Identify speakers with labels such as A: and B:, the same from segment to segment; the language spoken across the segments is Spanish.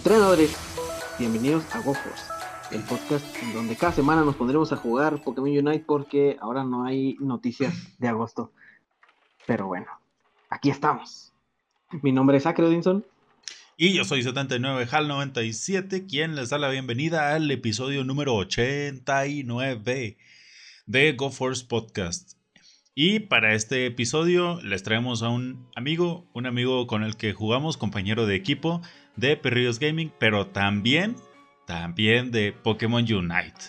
A: Entrenadores, bienvenidos a GoForce, el podcast en donde cada semana nos pondremos a jugar Pokémon Unite porque ahora no hay noticias de agosto. Pero bueno, aquí estamos. Mi nombre es Acre Odinson.
B: Y yo soy 79 HAL 97, quien les da la bienvenida al episodio número 89 de GoForce Podcast. Y para este episodio les traemos a un amigo, un amigo con el que jugamos, compañero de equipo de Perrillos Gaming, pero también, también de Pokémon Unite.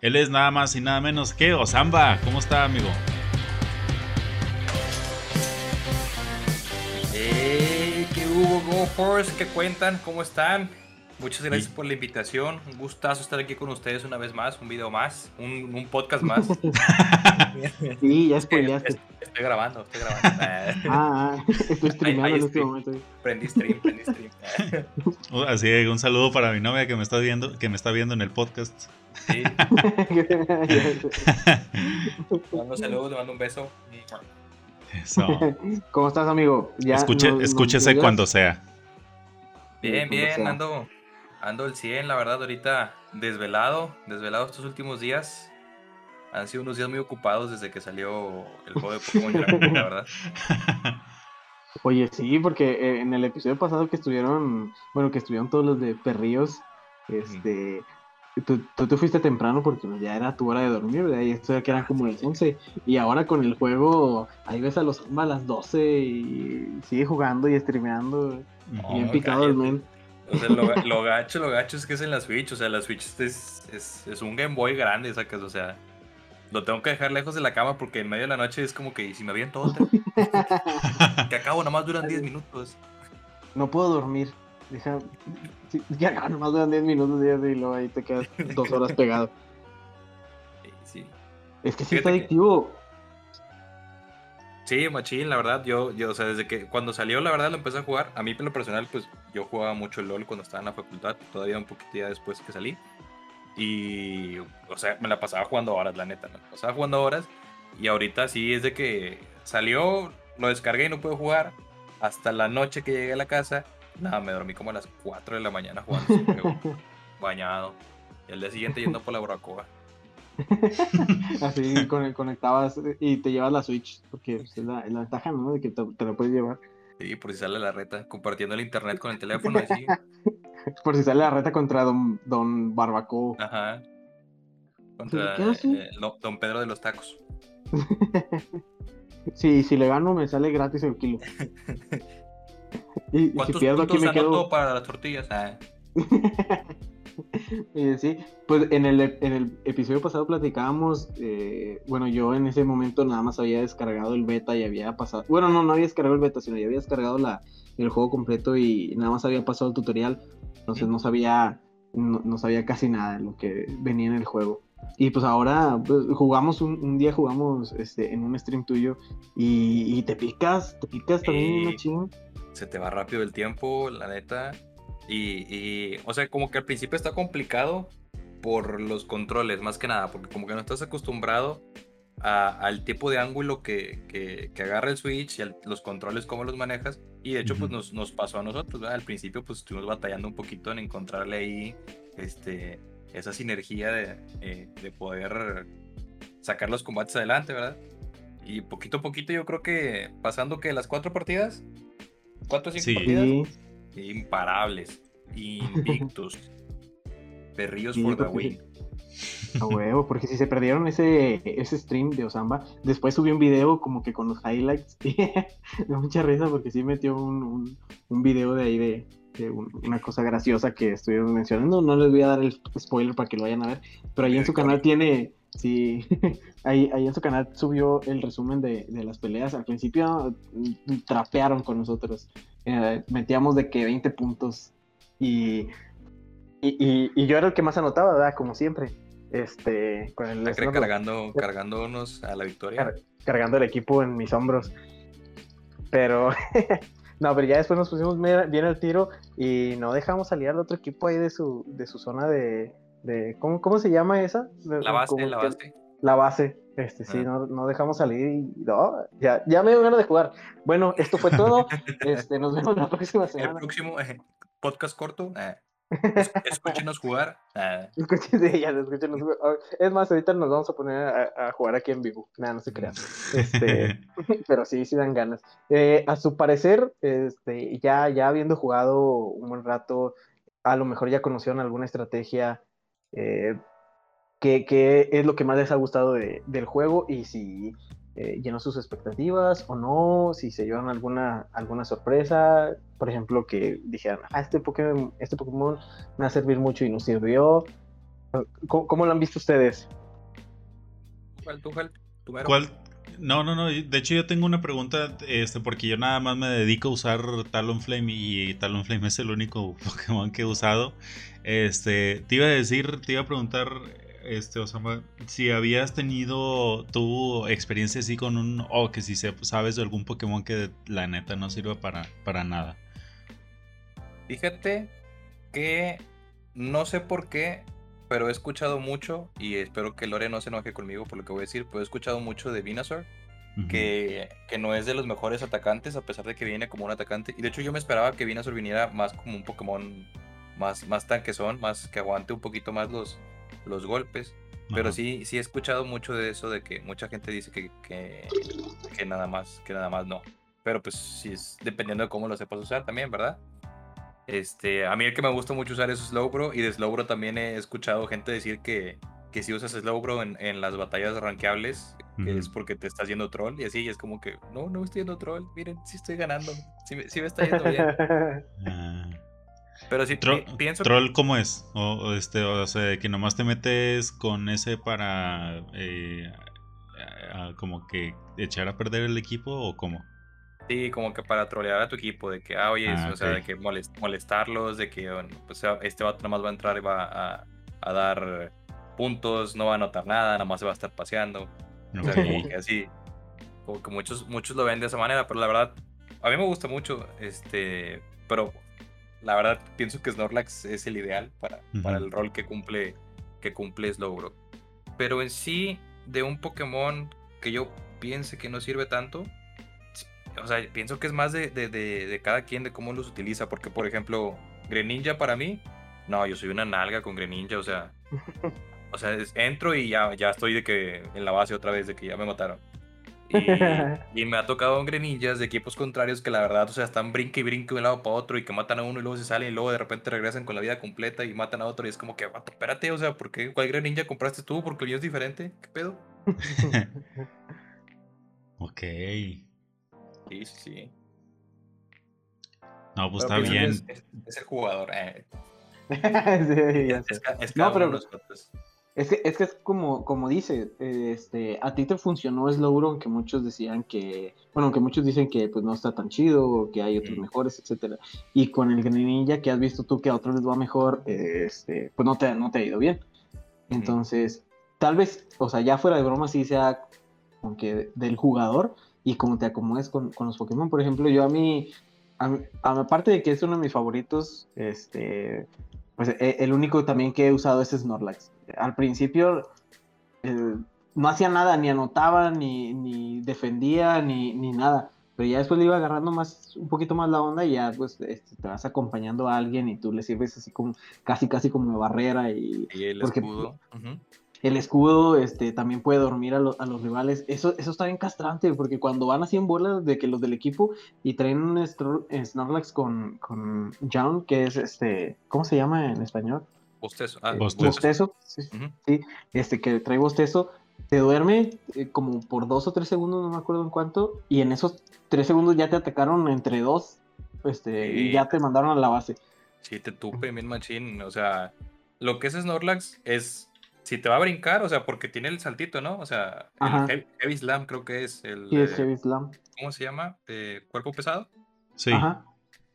B: Él es nada más y nada menos que Osamba. ¿Cómo está, amigo?
C: Hey, ¿Qué hubo, GoForce? ¿Qué cuentan? ¿Cómo están? Muchas gracias por la invitación. Un gustazo estar aquí con ustedes una vez más, un video más, un, un podcast más.
A: sí, ya spoileaste.
C: Estoy grabando, estoy grabando.
A: ah, ah, estoy streamando en este momento.
C: Prendí stream, prendí stream.
B: Así que un saludo para mi novia que me está viendo, que me está viendo en el podcast.
C: Sí. mando saludos, le mando un beso.
B: Eso.
A: ¿Cómo estás, amigo?
B: Ya Escuche,
A: nos-
B: escúchese
A: nos
B: cuando sea.
C: Bien, bien,
A: sea.
C: ando, ando el 100, la verdad, ahorita desvelado, desvelado estos últimos días. Han sido unos días muy ocupados desde que salió el juego de Pokémon la verdad.
A: Oye, sí, porque eh, en el episodio pasado que estuvieron, bueno, que estuvieron todos los de perrillos, este, tú, tú te fuiste temprano porque pues, ya era tu hora de dormir, ¿verdad? Y esto ya que eran como las 11, y ahora con el juego, ahí ves a los a las 12 y sigue jugando y streameando,
C: No,
A: bien picado el men.
C: O sea, lo, ga- lo gacho, lo gacho es que es en la Switch. O sea, la Switch es, es, es un Game Boy grande, sacas. O sea, lo tengo que dejar lejos de la cama porque en medio de la noche es como que ¿y si me aviento otra. Que acabo, nomás duran 10 minutos.
A: No puedo dormir. Deja, sí, ya no, nomás duran 10 minutos y luego ahí te quedas dos horas pegado.
C: Sí, sí.
A: Es que sí está
C: Fíjate
A: adictivo.
C: Sí, machín, la verdad, yo, yo, o sea, desde que cuando salió, la verdad, lo empecé a jugar. A mí, en lo personal, pues, yo jugaba mucho LOL cuando estaba en la facultad, todavía un poquito ya después que salí. Y, o sea, me la pasaba jugando horas, la neta, me la pasaba jugando horas. Y ahorita sí es de que salió, lo descargué y no puedo jugar. Hasta la noche que llegué a la casa, nada, me dormí como a las 4 de la mañana jugando bañado. Y al día siguiente yendo por la barbacoa.
A: Así con- conectabas y te llevas la Switch, porque es la, ventaja, ¿no? De que te, te la puedes llevar.
C: Sí, por si sale la reta, compartiendo el internet con el teléfono, así.
A: Por si sale la reta contra Don, don Barbacoa.
C: Ajá. Contra eh, Don Pedro de los Tacos.
A: Sí, si le gano me sale gratis el kilo. Y, si
C: ¿Cuántos
A: pierdo aquí me quedo.
C: para las tortillas? Ah,
A: Eh, sí, pues en el, en el episodio pasado platicábamos, eh, bueno, yo en ese momento nada más había descargado el beta y había pasado, bueno, no, no había descargado el beta, sino ya había descargado la, el juego completo y nada más había pasado el tutorial, entonces no sabía, no, no sabía casi nada de lo que venía en el juego. Y pues ahora pues, jugamos un, un día, jugamos este, en un stream tuyo y, y te picas, te picas también
C: Sí.
A: una chinga.
C: se te va rápido el tiempo, la neta. Y, y, o sea, como que al principio está complicado por los controles, más que nada, porque como que no estás acostumbrado a- al tipo de ángulo que, que- que agarra el Switch y a los controles, cómo los manejas. Y de hecho, pues
B: Ujú.
C: nos, nos pasó a nosotros, ¿verdad? Al principio, pues estuvimos batallando un poquito en encontrarle ahí este, esa sinergia de, eh, de poder sacar los combates adelante, ¿verdad? Y poquito a poquito yo creo que pasando que las cuatro partidas, cuatro o cinco
B: Sí.
C: partidas, imparables, invictus, perrillos
A: Sí,
C: for the win.
A: A huevo, porque si se perdieron ese, ese stream de Osamba, después subí un video como que con los highlights da mucha risa porque sí metió un, un, un video de ahí de, de un- una cosa graciosa que estuvimos mencionando. No les voy a dar el spoiler para que lo vayan a ver, pero ahí en su canal tiene, sí, ahí, ahí en su canal subió el resumen de, de las peleas. Al principio mm, trapearon con nosotros, Eh, metíamos de que 20 puntos y, y, y- y yo era el que más anotaba, ¿verdad? Como siempre. Este, con el
C: Acre
A: Snorlax,
C: cargando, cargándonos a la victoria.
A: car- cargando el equipo en mis hombros. Pero, no, pero ya después nos pusimos bien al tiro y no dejamos salir al otro equipo ahí de su, de su zona de, de ¿cómo, ¿cómo se llama esa?
C: La base,
A: como
C: la base.
A: La base, este, sí,
C: Ah.
A: no, no dejamos salir y no, ya, ya me dio ganas de jugar. Bueno, esto fue todo. este, nos vemos la próxima
C: El
A: semana.
C: próximo eh, podcast corto. eh, escúchenos jugar. Ah.
A: escúchenos jugar. Es más, ahorita nos vamos a poner a, jugar aquí en vivo. Nada, no se crean. Este, pero sí, sí dan ganas. Eh, a su parecer, este, ya, ya habiendo jugado un buen rato, a lo mejor ya conocieron alguna estrategia. Eh, ¿qué, es lo que más les ha gustado del juego? Y si eh, llenó sus expectativas o no, si se llevan alguna, alguna sorpresa, por ejemplo, que dijeran, ah, este Pokémon, este Pokémon me va a servir mucho y no sirvió. ¿Cómo, lo han visto ustedes?
C: ¿Cuál, tú, cuál,
B: ¿Cuál? No, no, no. De hecho, yo tengo una pregunta, este, porque yo nada más me dedico a usar Talonflame y Talonflame es el único Pokémon que he usado. Este, te iba a decir, te iba a preguntar, este, Osama, si habías tenido tu experiencia así con un, o que si sabes de algún Pokémon que la neta no sirva para, para nada.
C: Fíjate que no sé por qué, pero he escuchado mucho, y espero que Lore no se enoje conmigo por lo que voy a decir, pero he escuchado mucho de Venusaur, que, que, no es de los mejores atacantes, a pesar de que viene como un atacante. Y de hecho yo me esperaba que Venusaur viniera más como un Pokémon más, más tanquezón, más que aguante un poquito más los, los golpes. Pero sí, sí he escuchado mucho de eso, de que mucha gente dice que, que, nada más, que nada más no. Pero pues sí es dependiendo de cómo lo sepas usar también, ¿verdad? Este, a mí el que me gusta mucho usar es Slowbro y de Slowbro también he escuchado gente decir que, que si usas Slowbro en, en las batallas rankeables, es porque te estás yendo troll y así, y es como que, no, no estoy yendo troll, miren, sí estoy ganando, sí, me está yendo bien. Pero si pienso.
B: ¿Troll cómo es? O, este, o sea, que nomás te metes con ese para. Eh, como que echar a perder el equipo o cómo?
C: Sí, como que para trolear a tu equipo, de que, ah, oye, ah, o sea, de que molestarlos, de que, bueno, pues este vato nomás va a entrar y va a, a, dar puntos, no va a anotar nada, nada más se va a estar paseando. O sea, que así, como que muchos, muchos lo ven de esa manera, pero la verdad, a mí me gusta mucho, este, pero la verdad pienso que Snorlax es el ideal para, para el rol que cumple, que cumple Slowbro. Pero en sí, de un Pokémon que yo piense que no sirve tanto, o sea, pienso que es más de, de, de, cada quien, de cómo los utiliza. Porque, por ejemplo, Greninja para mí, no, yo soy una nalga con Greninja, o sea, o sea, entro y ya, ya estoy de que en la base otra vez, de que ya me mataron. Y, me ha tocado grenillas de equipos contrarios que la verdad, o sea, están brinque y brinque de un lado para otro y que matan a uno y luego se salen y luego de repente regresan con la vida completa y matan a otro y es como que, espérate, o sea, ¿por qué? ¿Cuál greninja compraste tú? Porque el mío es diferente. ¿Qué pedo?
B: ok.
C: Sí, sí, sí.
B: No, pues está bien.
C: Es, el jugador. Eh.
A: es, no, pero... Es que, es que es como, como dice, este, a ti te funcionó Slowbro, aunque muchos decían que, bueno, aunque muchos dicen que pues no está tan chido, que hay otros mejores, etcétera. Y con el Greninja que has visto tú que a otros les va mejor, este, pues no te, no te ha ido bien. Entonces, tal vez, o sea, ya fuera de broma, sí sea aunque del jugador y como te acomodes con, con los Pokémon. Por ejemplo, yo a mí, aparte de que es uno de mis favoritos, este, pues e, el único también que he usado es Snorlax al principio eh, no hacía nada, ni anotaba, ni, defendía, ni, nada. Pero ya después le iba agarrando más, un poquito más la onda y ya pues este, te vas acompañando a alguien y tú le sirves así como, casi casi como barrera y...
C: el escudo.
A: El escudo este, también puede dormir a, a, los rivales. Eso, eso está bien castrante, porque cuando van así en bolas de que los del equipo y traen un Snorlax con, con John, que es este, ¿cómo se llama en español?
C: Bostezo. Ah,
A: bostezo. sí, Este que trae bostezo, te duerme eh, como por dos o tres segundos, no me acuerdo en cuánto, y en esos tres segundos ya te atacaron entre dos, este, y ya te mandaron a la base.
C: Sí, te tupe, mi machín. O sea, lo que es Snorlax es si te va a brincar, o sea, porque tiene el saltito, ¿no? O sea, el Heavy, Slam creo que es el.
A: Sí, es Heavy Slam.
C: ¿Cómo se llama? ¿De cuerpo pesado?
B: Sí.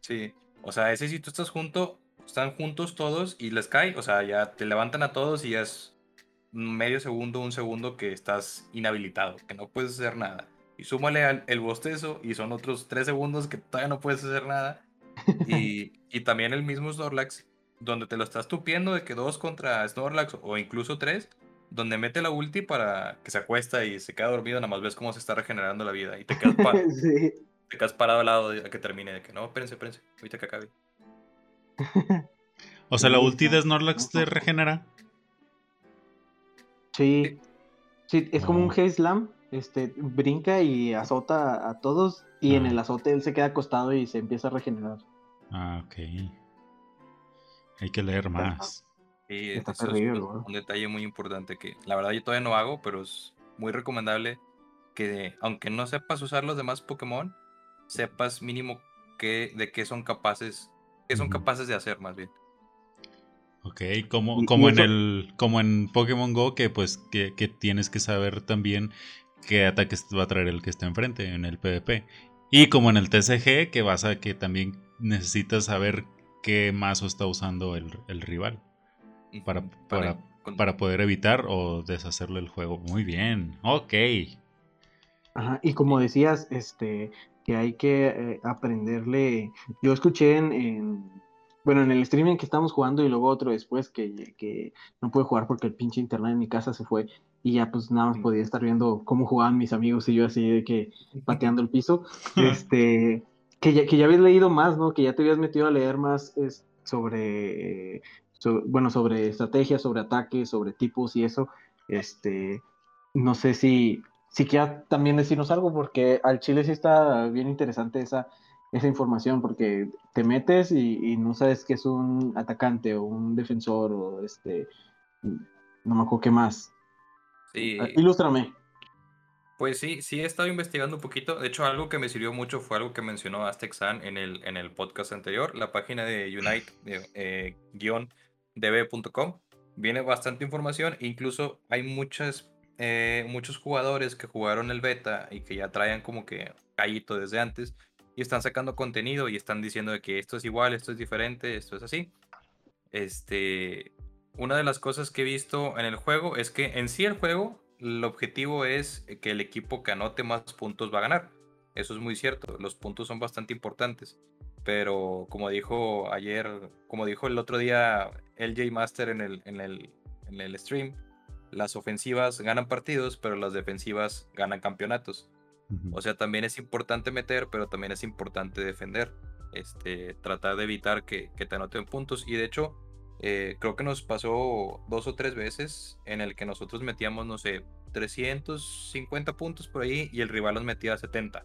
C: Sí. O sea, ese si tú estás junto, están juntos todos y les cae, o sea, ya te levantan a todos y ya es medio segundo, un segundo que estás inhabilitado, que no puedes hacer nada. Y súmale al, el bostezo y son otros tres segundos que todavía no puedes hacer nada. Y, y también el mismo Snorlax, donde te lo estás tupiendo de que dos contra Snorlax o incluso tres, donde mete la ulti para que se acuesta y se queda dormido, nada más ves cómo se está regenerando la vida y te quedas, te quedas parado al lado de que termine, de que no, espérense, espérense, ahorita que acabe.
B: O sea, la ulti de Snorlax te regenera.
A: Sí. Sí, es como un
B: Oh.
A: G Slam. Este, brinca y azota a todos. Y en
B: Ah.
A: el azote él se queda acostado y se empieza a regenerar.
B: Ah, ok. Hay que leer más.
C: Y
A: Está
C: eso es
A: terrible,
C: un, un detalle muy importante que la verdad yo todavía no hago, pero es muy recomendable que aunque no sepas usar los demás Pokémon, sepas mínimo qué, de qué son capaces, qué son capaces de hacer más bien.
B: Ok, como, como en el, como en Pokémon Go, que pues que, que tienes que saber también qué ataques va a traer el que está enfrente en el PvP. Y como en el TCG, que vas a que también necesitas saber qué mazo está usando el, el rival para, para, para poder evitar o deshacerle el juego. Muy bien, ok.
A: Ajá, y como decías, este, que hay que eh, aprenderle. Yo escuché en, en- bueno, en el streaming que estábamos jugando y luego otro después que, que no pude jugar porque el pinche internet en mi casa se fue y ya pues nada más podía estar viendo cómo jugaban mis amigos y yo así de que pateando el piso. Este, que ya, que ya habías leído más, ¿no? Que ya te habías metido a leer más es, sobre, so- bueno, sobre estrategias, sobre ataques, sobre tipos y eso. Este, no sé si, si quieras también decirnos algo, porque al Chile sí está bien interesante esa, esa información, porque te metes y, y no sabes que es un atacante o un defensor o este, no me acuerdo qué más.
C: Sí,
A: Ah, Ilústrame.
C: Pues sí, sí he estado investigando un poquito. De hecho, algo que me sirvió mucho fue algo que mencionó Aztec-San en el, en el podcast anterior, la página de Unite, eh. Viene bastante información, incluso hay muchas, eh, muchos jugadores que jugaron el beta y que ya traían como que callito desde antes y están sacando contenido y están diciendo de que esto es igual, esto es diferente, esto es así. Este, una de las cosas que he visto en el juego es que en sí el juego, el objetivo es que el equipo que anote más puntos va a ganar. Eso es muy cierto, los puntos son bastante importantes. Pero como dijo ayer, como dijo el otro día LJ Master en el, en el, en el stream, las ofensivas ganan partidos, pero las defensivas ganan campeonatos. O sea, también es importante meter, pero también es importante defender. Este, tratar de evitar que, que te anoten puntos. Y de hecho, eh, creo que nos pasó dos o tres veces en el que nosotros metíamos, no sé, 350 puntos por ahí y el rival nos metía 70.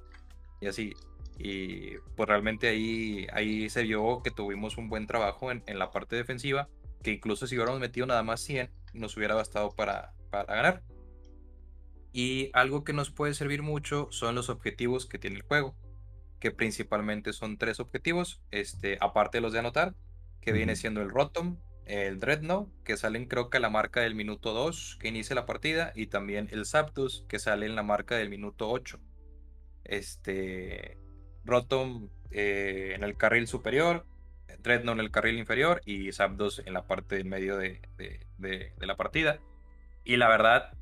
C: Y así. Y pues realmente ahí, ahí se vio que tuvimos un buen trabajo en, en la parte defensiva, que incluso si hubiéramos metido nada más 100, nos hubiera bastado para, para ganar. Y algo que nos puede servir mucho son los objetivos que tiene el juego, que principalmente son tres objetivos, este, aparte de los de anotar, que viene siendo el Rotom, el Dreadnought, que salen creo que a la marca del minuto 2 que inicia la partida, y también el Zapdos, que sale en la marca del minuto 8. Este, Rotom eh, en el carril superior, Dreadnought en el carril inferior y Zapdos en la parte del medio de, de- de- de la partida. Y la verdad,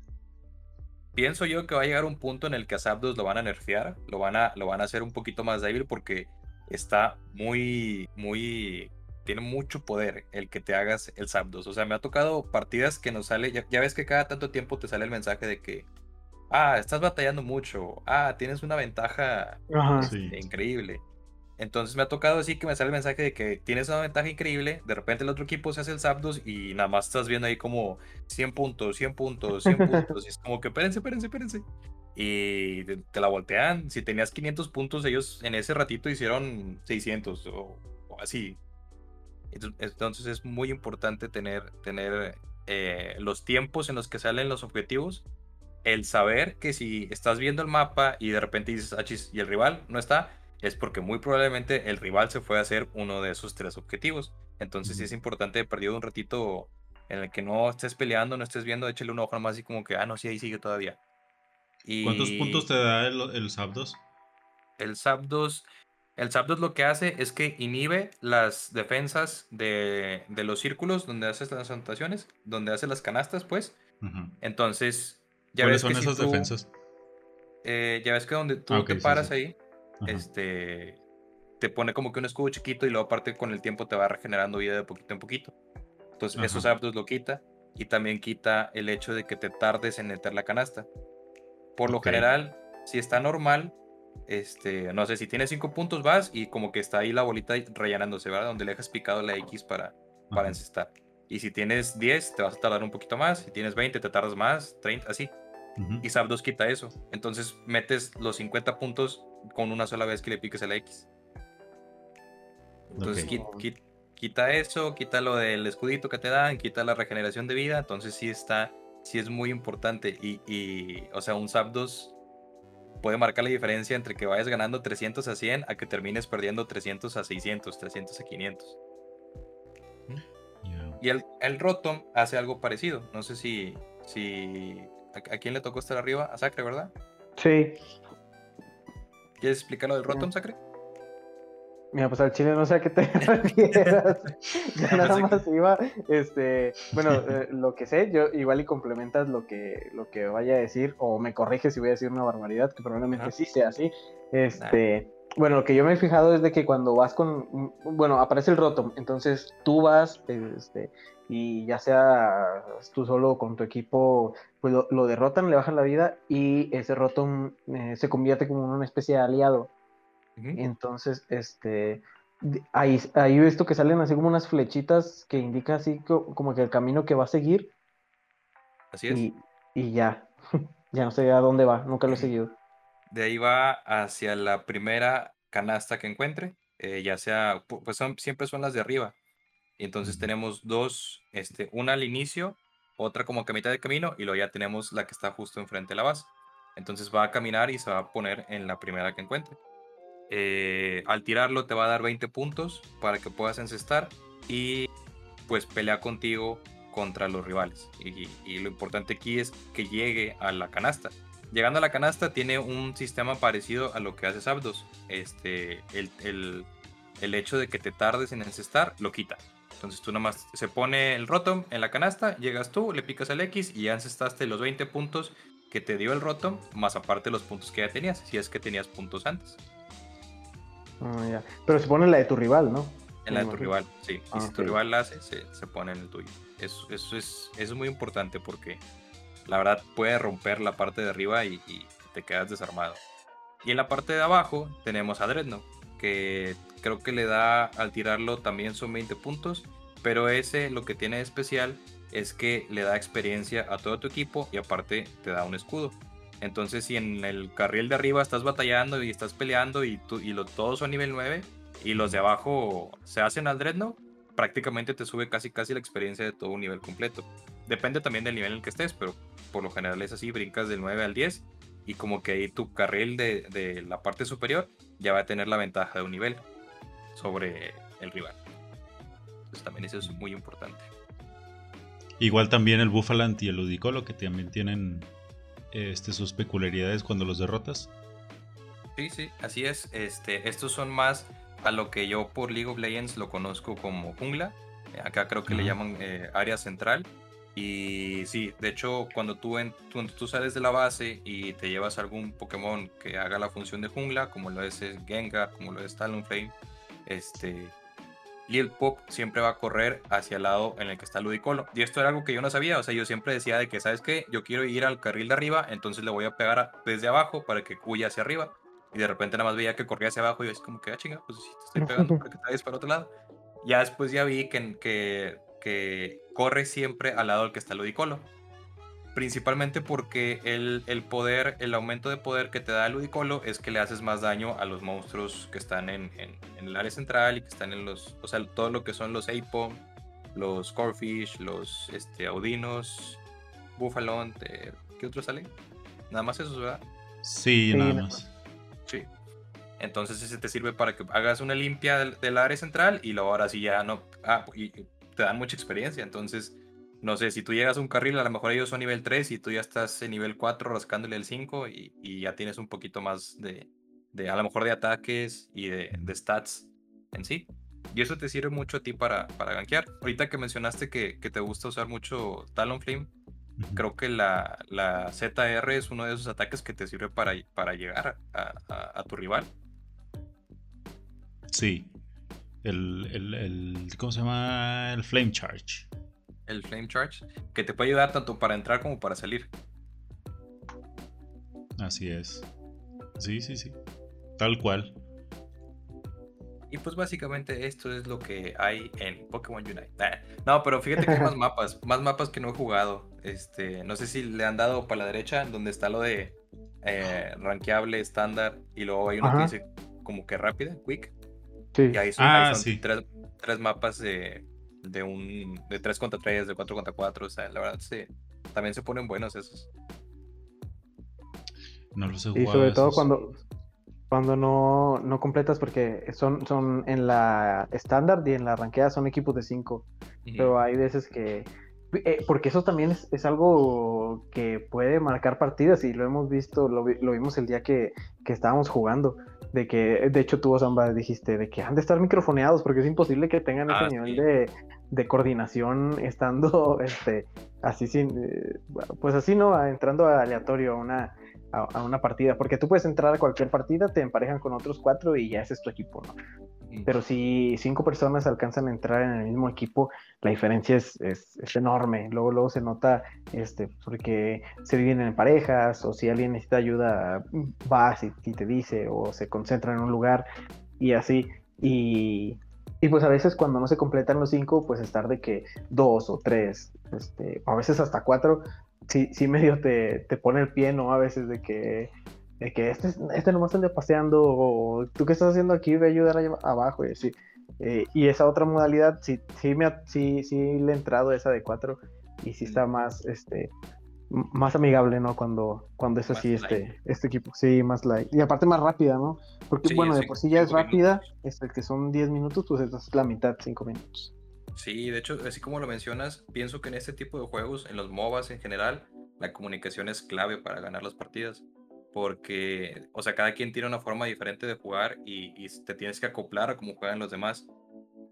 C: pienso yo que va a llegar un punto en el que a Zapdos lo van a nerfear, lo van a, lo van a hacer un poquito más débil porque está muy, muy, tiene mucho poder el que te hagas el Zapdos. O sea, me ha tocado partidas que nos sale, ya, ya ves que cada tanto tiempo te sale el mensaje de que, ah, estás batallando mucho, ah, tienes una ventaja
A: Ajá.
B: Sí.
C: increíble. Entonces me ha tocado así que me sale el mensaje de que tienes una ventaja increíble, de repente el otro equipo se hace el Zapdos y nada más estás viendo ahí como 100 puntos, 100 puntos, 100 puntos, y es como que espérense, espérense, espérense. Y te, la voltean, si tenías 500 puntos, ellos en ese ratito hicieron 600 o, o así. Entonces es muy importante tener, tener eh, los tiempos en los que salen los objetivos, el saber que si estás viendo el mapa y de repente dices, ah, chis, y el rival no está, es porque muy probablemente el rival se fue a hacer uno de esos tres objetivos. Entonces sí es importante, perdido un ratito en el que no estés peleando, no estés viendo, échale un ojo nomás así como que, ah, no, sí, ahí sigue todavía. Y
B: ¿Cuántos puntos te da el, el Zapdos?
C: el Zapdos, el Zapdos lo que hace es que inhibe las defensas de, de los círculos donde haces las anotaciones, donde haces las canastas, pues. Entonces, ya
B: ¿Cuáles
C: ves
B: son
C: que si
B: esas
C: tú-
B: defensas?
C: eh, ya ves que donde tú
B: Ah, ok,
C: te
B: sí,
C: paras
B: sí.
C: ahí,
B: Ajá.
C: este te pone como que un escudo chiquito y luego aparte con el tiempo te va regenerando vida de poquito en poquito. Entonces esos
B: Ajá.
C: aptos lo quita y también quita el hecho de que te tardes en meter la canasta. Por lo general, si está normal, este, no sé, si tienes cinco puntos vas y como que está ahí la bolita rellenándose, ¿verdad? Donde le dejas picado la X para, para encestar. Y si tienes 10, te vas a tardar un poquito más. Si tienes 20, te tardas más, 30, así. Y Zapdos quita eso. Entonces metes los 50 puntos con una sola vez que le piques el X. Entonces quita eso, quita lo del escudito que te dan, quita la regeneración de vida. Entonces sí está, sí es muy importante. Y, y o sea, un Zapdos puede marcar la diferencia entre que vayas ganando 300 a 100 a que termines perdiendo 300 a 600, 300 a 500. Y el, el Rotom hace algo parecido. No sé si, si ¿A, quién le tocó estar arriba? A Sacre, ¿verdad?
A: Sí.
C: ¿Quieres explicar lo del Rotom, Sacre?
A: Mira, pues al chile no sé a qué te refieras. ya nada más iba, este, bueno, eh, lo que sé, yo igual y complementas lo que, lo que vaya a decir, o me corriges si voy a decir una barbaridad, que probablemente sí sea así. Este, bueno, lo que yo me he fijado es de que cuando vas con, bueno, aparece el Rotom, entonces tú vas, este, y ya sea tú solo con tu equipo, pues lo, derrotan, le bajan la vida y ese Rotom eh, se convierte como en una especie de aliado. Entonces, este, ahí, ahí he visto que salen así como unas flechitas que indican así como que el camino que va a seguir.
C: Así es.
A: Y, ya, ya no sé a dónde va, nunca lo he seguido.
C: De ahí va hacia la primera canasta que encuentre, eh, ya sea, pues son, siempre son las de arriba. Y entonces tenemos dos, este, una al inicio, otra como que a mitad de camino, y luego ya tenemos la que está justo enfrente de la base. Entonces va a caminar y se va a poner en la primera que encuentre. Eh, al tirarlo te va a dar 20 puntos para que puedas encestar y pues pelea contigo contra los rivales. Y, lo importante aquí es que llegue a la canasta. Llegando a la canasta tiene un sistema parecido a lo que hace Zapdos. Este, el, el, el hecho de que te tardes en encestar lo quita. Entonces tú nomás se pone el Rotom en la canasta, llegas tú, le picas al X y ya encestaste los 20 puntos que te dio el Rotom, más aparte los puntos que ya tenías, si es que tenías puntos antes.
A: Ah, Pero se pone la de tu rival, ¿no?
C: En la de tu rival, sí. y ah, si tu rival la hace, se, pone en el tuyo. Eso, eso, es, es muy importante porque la verdad puede romper la parte de arriba y, te quedas desarmado. Y en la parte de abajo tenemos a Dreadnought, que creo que le da al tirarlo también son 20 puntos, pero ese lo que tiene de especial es que le da experiencia a todo tu equipo y aparte te da un escudo. Entonces si en el carril de arriba estás batallando y estás peleando y, tú, y todos son nivel 9 y los de abajo se hacen al Dreadnought, prácticamente te sube casi casi la experiencia de todo un nivel completo. Depende también del nivel en el que estés, pero por lo general es así, brincas del 9 al 10 y como que ahí tu carril de, de la parte superior ya va a tener la ventaja de un nivel sobre el rival. Entonces también eso es muy importante.
B: Igual también el Buffalant y el Ludicolo, que también tienen este, sus peculiaridades cuando los derrotas.
C: Sí, sí, así es. Este, estos son más a lo que yo por League of Legends lo conozco como jungla. Acá creo que le llaman eh, área central. Y sí, de hecho, cuando tú, en, tú, sales de la base y te llevas algún Pokémon que haga la función de jungla, como lo es Gengar, como lo es Talonflame, este, Lil Pop siempre va a correr hacia el lado en el que está Ludicolo. Y esto era algo que yo no sabía, o sea, yo siempre decía de que, ¿sabes qué? Yo quiero ir al carril de arriba, entonces le voy a pegar desde abajo para que cuya hacia arriba. Y de repente nada más veía que corría hacia abajo y yo es como que, ah, chinga, pues si te estoy pegando porque te vayas para otro lado. Ya después ya vi que, que, que corre siempre al lado del que está Ludicolo principalmente porque el, el, poder, el aumento de poder que te da el Ludicolo es que le haces más daño a los monstruos que están en, en, el área central y que están en los, o sea, todo lo que son los Apo, los Corfish, los este, Audinos, Buffalon, ¿qué otros salen? Nada más esos, ¿verdad?
B: Sí, nada más.
C: Sí. Entonces ese te sirve para que hagas una limpia del, área central y luego ahora sí ya no... Ah, y te dan mucha experiencia, entonces no sé, si tú llegas a un carril, a lo mejor ellos son nivel 3 y tú ya estás en nivel 4 rascándole el 5 y, ya tienes un poquito más de, de, a lo mejor de ataques y de, stats en sí. Y eso te sirve mucho a ti para, para gankear. Ahorita que mencionaste que, te gusta usar mucho Talonflame, creo que la, la, ZR es uno de esos ataques que te sirve para, para llegar a, tu rival.
B: Sí. El, el, el, ¿Cómo se llama? El Flame Charge
C: el Flame Charge, que te puede ayudar tanto para entrar como para salir.
B: Así es. Sí, sí, sí. Tal cual.
C: Y pues básicamente esto es lo que hay en Pokémon Unite. Ah, no, pero fíjate que hay más mapas, más mapas que no he jugado. Este, no sé si le han dado para la derecha, donde está lo de eh, rankeable, estándar, y luego hay uno que dice como que rápida, quick.
A: Sí.
C: Y ahí son, ah, tres, mapas de, de un de 3 contra 3, de 4 contra 4. O sea, la verdad sí, también se ponen buenos esos.
B: No los he
A: Y sobre todo cuando, cuando no, no, completas, porque son, son en la estándar y en la ranqueada son equipos de 5. Pero hay veces que. Eh, porque eso también es, es, algo que puede marcar partidas y lo hemos visto, lo, lo vimos el día que, que, estábamos jugando. De que, de hecho, tú, Samba, dijiste de que han de estar microfoneados porque es imposible que tengan ese ah, nivel de, de, coordinación estando este, así sin. Eh, pues así, ¿no? Entrando aleatorio a una a, una partida, porque tú puedes entrar a cualquier partida, te emparejan con otros cuatro y ya ese es tu equipo, ¿no? Pero si cinco personas alcanzan a entrar en el mismo equipo, la diferencia es, es, enorme. Luego, luego se nota, este, porque se dividen en parejas, o si alguien necesita ayuda, va y, te dice, o se concentra en un lugar, y así. Y, y pues a veces cuando no se completan los cinco, pues estar de que dos o tres, este, a veces hasta cuatro, sí, sí medio te, te pone el pie, ¿no? A veces de que, de que este, este nomás anda paseando, o tú qué estás haciendo aquí, ve a ayudar allá abajo, y así. Eh, y esa otra modalidad, sí, sí, me, sí, sí le he entrado esa de cuatro, y sí está más, este, más amigable, ¿no? Cuando, cuando es así este, este equipo. Sí, más light. Y aparte más rápida, ¿no? Porque, bueno, de por sí ya es rápida, es el que son 10 minutos, pues es la mitad, 5 minutos.
C: Sí, de hecho, así como lo mencionas, pienso que en este tipo de juegos, en los MOBAs en general, la comunicación es clave para ganar las partidas. Porque, o sea, cada quien tiene una forma diferente de jugar y, te tienes que acoplar a cómo juegan los demás.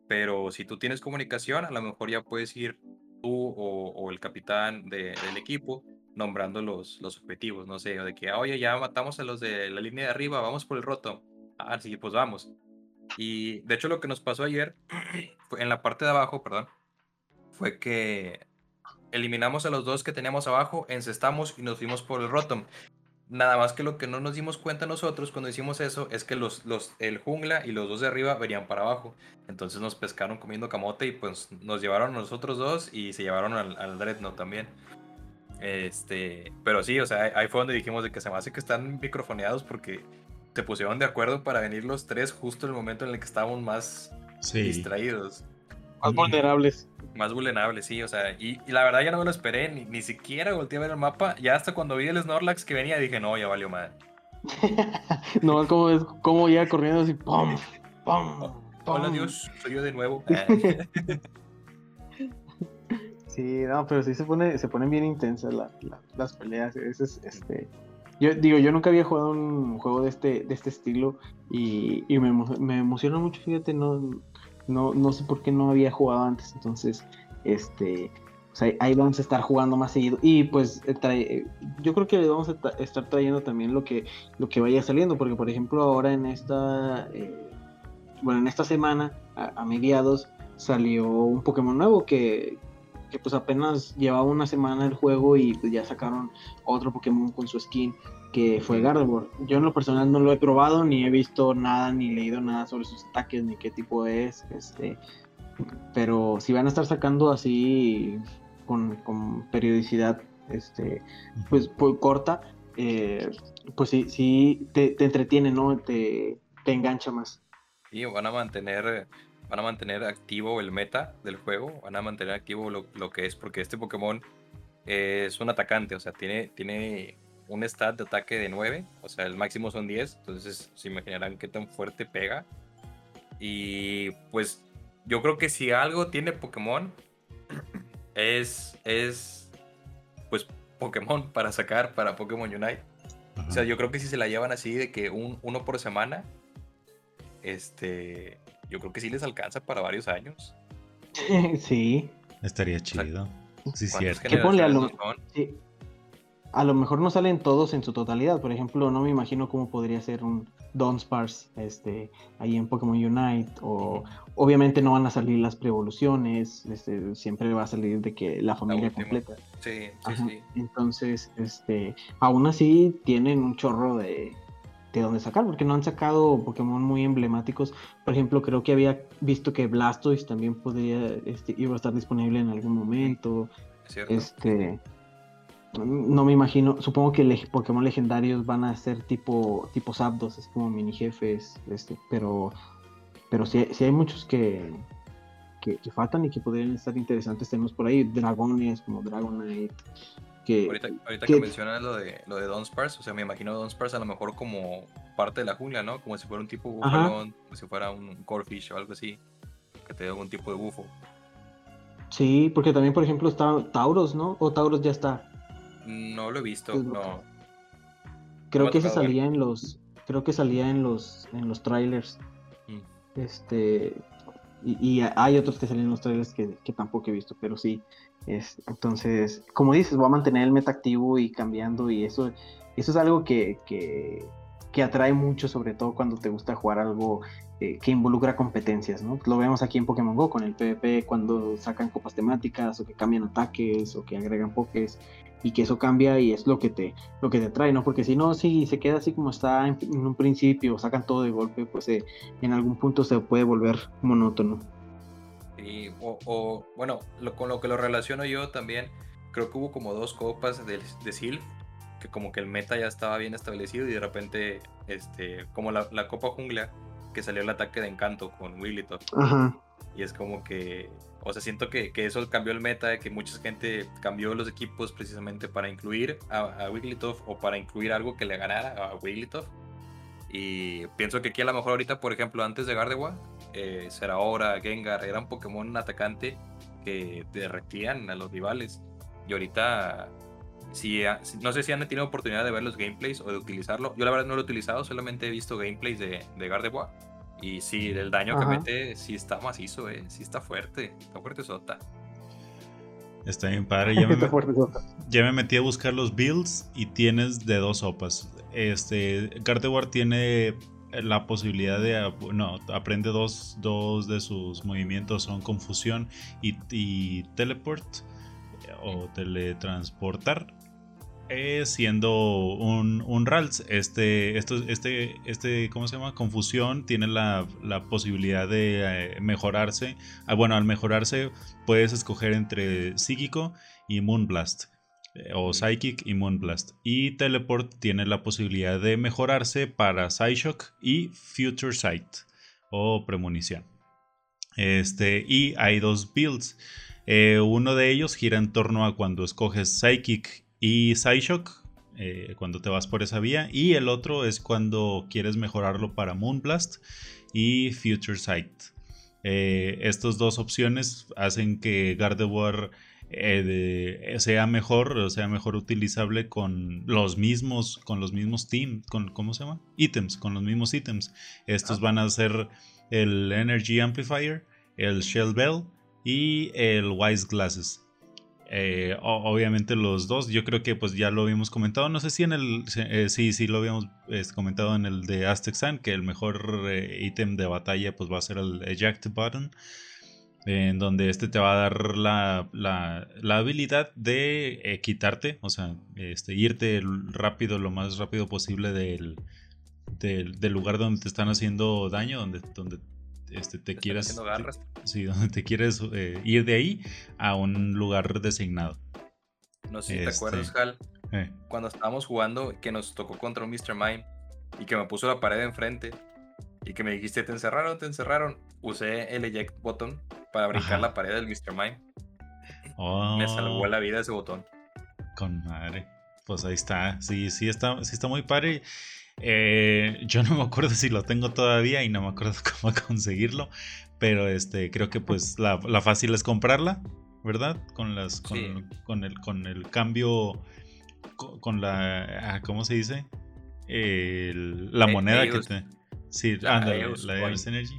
C: Pero si tú tienes comunicación, a lo mejor ya puedes ir tú o, el capitán del equipo nombrando los, los objetivos, no sé, o de que, oye, ya matamos a los de la línea de arriba, vamos por el roto. Ah, sí, pues vamos. Y de hecho lo que nos pasó ayer, en la parte de abajo, perdón, fue que eliminamos a los dos que teníamos abajo, encestamos y nos fuimos por el Rotom. Nada más que lo que no nos dimos cuenta nosotros cuando hicimos eso es que los, los, el jungla y los dos de arriba venían para abajo. Entonces nos pescaron comiendo camote y pues nos llevaron a nosotros dos y se llevaron al, al Dreadnought también. Este, pero sí, o sea, ahí fue donde dijimos de que se me hace que están microfoneados porque se pusieron de acuerdo para venir los tres justo en el momento en el que estábamos más distraídos.
A: Más vulnerables.
C: Más vulnerables, sí, o sea, y, la verdad ya no me lo esperé, ni, ni, siquiera volteé a ver el mapa, ya hasta cuando vi el Snorlax que venía dije, no, ya valió madre.
A: no, es como, es como ya corriendo así, ¡pum! ¡pum!
C: Hola Dios, soy yo de nuevo.
A: sí, no, pero sí se pone, se ponen bien intensas las peleas, es, este yo digo, yo nunca había jugado un juego de este, de este estilo y, me, me, emociona mucho, fíjate, no, no, no sé por qué no había jugado antes, entonces, este, pues ahí, vamos a estar jugando más seguido. Y pues eh, trae, yo creo que vamos a estar trayendo también lo que, lo que vaya saliendo, porque por ejemplo ahora en esta, eh, bueno, en esta semana, a, mediados, salió un Pokémon nuevo que, que pues apenas llevaba una semana el juego y pues ya sacaron otro Pokémon con su skin que fue Gardevoir. Yo en lo personal no lo he probado, ni he visto nada, ni leído nada sobre sus ataques, ni qué tipo es, este, pero si van a estar sacando así con, periodicidad, este, pues, pues corta, eh, pues sí, sí te, entretiene, ¿no? Te, te engancha más.
C: Y van a mantener van a mantener activo el meta del juego, van a mantener activo lo, que es, porque este Pokémon es un atacante, o sea, tiene, tiene un stat de ataque de 9, o sea, el máximo son 10, entonces se imaginarán qué tan fuerte pega. Y pues yo creo que si algo tiene Pokémon es, es pues Pokémon para sacar para Pokémon Unite. O sea, yo creo que si se la llevan así de que un, uno por semana, este, yo creo que sí les alcanza para varios años.
A: sí.
B: Estaría chido. sí, cierto.
A: a, lo, mejor no salen todos en su totalidad. Por ejemplo, no me imagino cómo podría ser un Donspars este, ahí en Pokémon Unite. O obviamente no van a salir las preevoluciones. Este, siempre va a salir de que la familia completa.
C: Sí, sí, sí.
A: Entonces, este, aún así tienen un chorro de, de dónde sacar, porque no han sacado Pokémon muy emblemáticos. Por ejemplo, creo que había visto que Blastoise también podría, este, iba a estar disponible en algún momento. Este, no me imagino, supongo que Pokémon legendarios van a ser tipo, tipo Zapdos, es como mini jefes, este, pero, pero sí, hay muchos que, que, faltan y que podrían estar interesantes. Tenemos por ahí dragones como Dragonite. Que,
C: ahorita, que, mencionas lo de, lo de Donspars, o sea, me imagino Donspars a lo mejor como parte de la jungla, ¿no? Como si fuera un tipo bufalón, como si fuera un Corfish o algo así, que te dé algún tipo de bufo.
A: Sí, porque también, por ejemplo, está Tauros, ¿no? O Tauros ya está.
C: No lo he visto, no.
A: Creo que se salía en los. Creo que salía en los. en los trailers. Mm. Este. Y, hay otros que salen en los trailers que, tampoco he visto, pero sí. Es, entonces, como dices, voy a mantener el meta activo y cambiando. Y eso, eso es algo que, que, que atrae mucho, sobre todo cuando te gusta jugar algo eh, que involucra competencias, ¿no? Lo vemos aquí en Pokémon Go con el PvP cuando sacan copas temáticas o que cambian ataques o que agregan pokés y que eso cambia y es lo que te lo que te trae, ¿no? Porque si no, si se queda así como está en, un principio, sacan todo de golpe, pues eh, en algún punto se puede volver monótono.
C: Y, o, bueno, con lo que lo relaciono yo también, creo que hubo como dos copas de, de Sil que como que el meta ya estaba bien establecido y de repente, este, como la, la Copa Jungla, que salió el ataque de encanto con Wigglytuff. Y es como que, o sea, siento que, que, eso cambió el meta, de que mucha gente cambió los equipos precisamente para incluir a, a Wigglytuff o para incluir algo que le ganara a Wigglytuff. Y pienso que aquí a lo mejor ahorita, por ejemplo, antes de Gardewa, eh, Seraora, Gengar, era un Pokémon atacante que derretían a los rivales. Y ahorita, si, no sé si han tenido oportunidad de ver los gameplays o de utilizarlo. Yo la verdad no lo he utilizado, solamente he visto gameplays de, de Gardevoir y sí, el daño que mete sí está macizo, eh. Sí está fuerte. Está fuerte sota.
B: Está bien padre. Ya me, metí a buscar los builds y tienes de dos sopas. Este, Gardevoir tiene la posibilidad de. No, aprende dos, dos de sus movimientos: son confusión y, y teleport o teletransportar. Eh, siendo un, un Rals. Este, esto, este, este, ¿cómo se llama? Confusión tiene la, posibilidad de eh, mejorarse. Ah, bueno, al mejorarse puedes escoger entre psíquico y Moonblast. Eh, o Psychic y Moonblast. Y Teleport tiene la posibilidad de mejorarse para Psyshock y Future Sight. O premonición. Este, y hay dos builds. uno de ellos gira en torno a cuando escoges Psychic y Psyshock, eh, cuando te vas por esa vía. Y el otro es cuando quieres mejorarlo para Moonblast y Future Sight. Eh, estas dos opciones hacen que Gardevoir eh, sea mejor, o sea mejor utilizable con los mismos, con los mismos teams, con, ¿cómo se llama? Ítems, con los mismos ítems. Estos ah. van a ser el Energy Amplifier, el Shell Bell y el Wise Glasses. Eh, obviamente los dos, yo creo que pues ya lo habíamos comentado, no sé si en el, eh, sí, sí lo habíamos este, comentado en el de Aztec Sun, que el mejor eh, ítem de batalla pues va a ser el Eject Button, en donde este te va a dar la, la, habilidad de quitarte, o sea, este, irte rápido, lo más rápido posible del, del, del, lugar donde te están haciendo daño, donde, donde este, te, quieras. donde te quieres eh, ir de ahí a un lugar designado.
C: No sé si te acuerdas, este, Hal, eh. cuando estábamos jugando, que nos tocó contra un Mr. Mime y que me puso la pared enfrente y que me dijiste, te encerraron, te encerraron. Usé el eject button para brincar la pared del Mr. Mime. Me salvó oh. la vida ese botón.
B: Con madre. Pues ahí está. Sí, sí está, sí está muy padre. Eh, yo no me acuerdo si lo tengo todavía y no me acuerdo cómo conseguirlo. Pero este, creo que pues la, fácil es comprarla, ¿verdad? Con las. Con, el, con el cambio. Con, la. Ah, ¿Cómo se dice? la moneda que te. Sí, la, de Energy.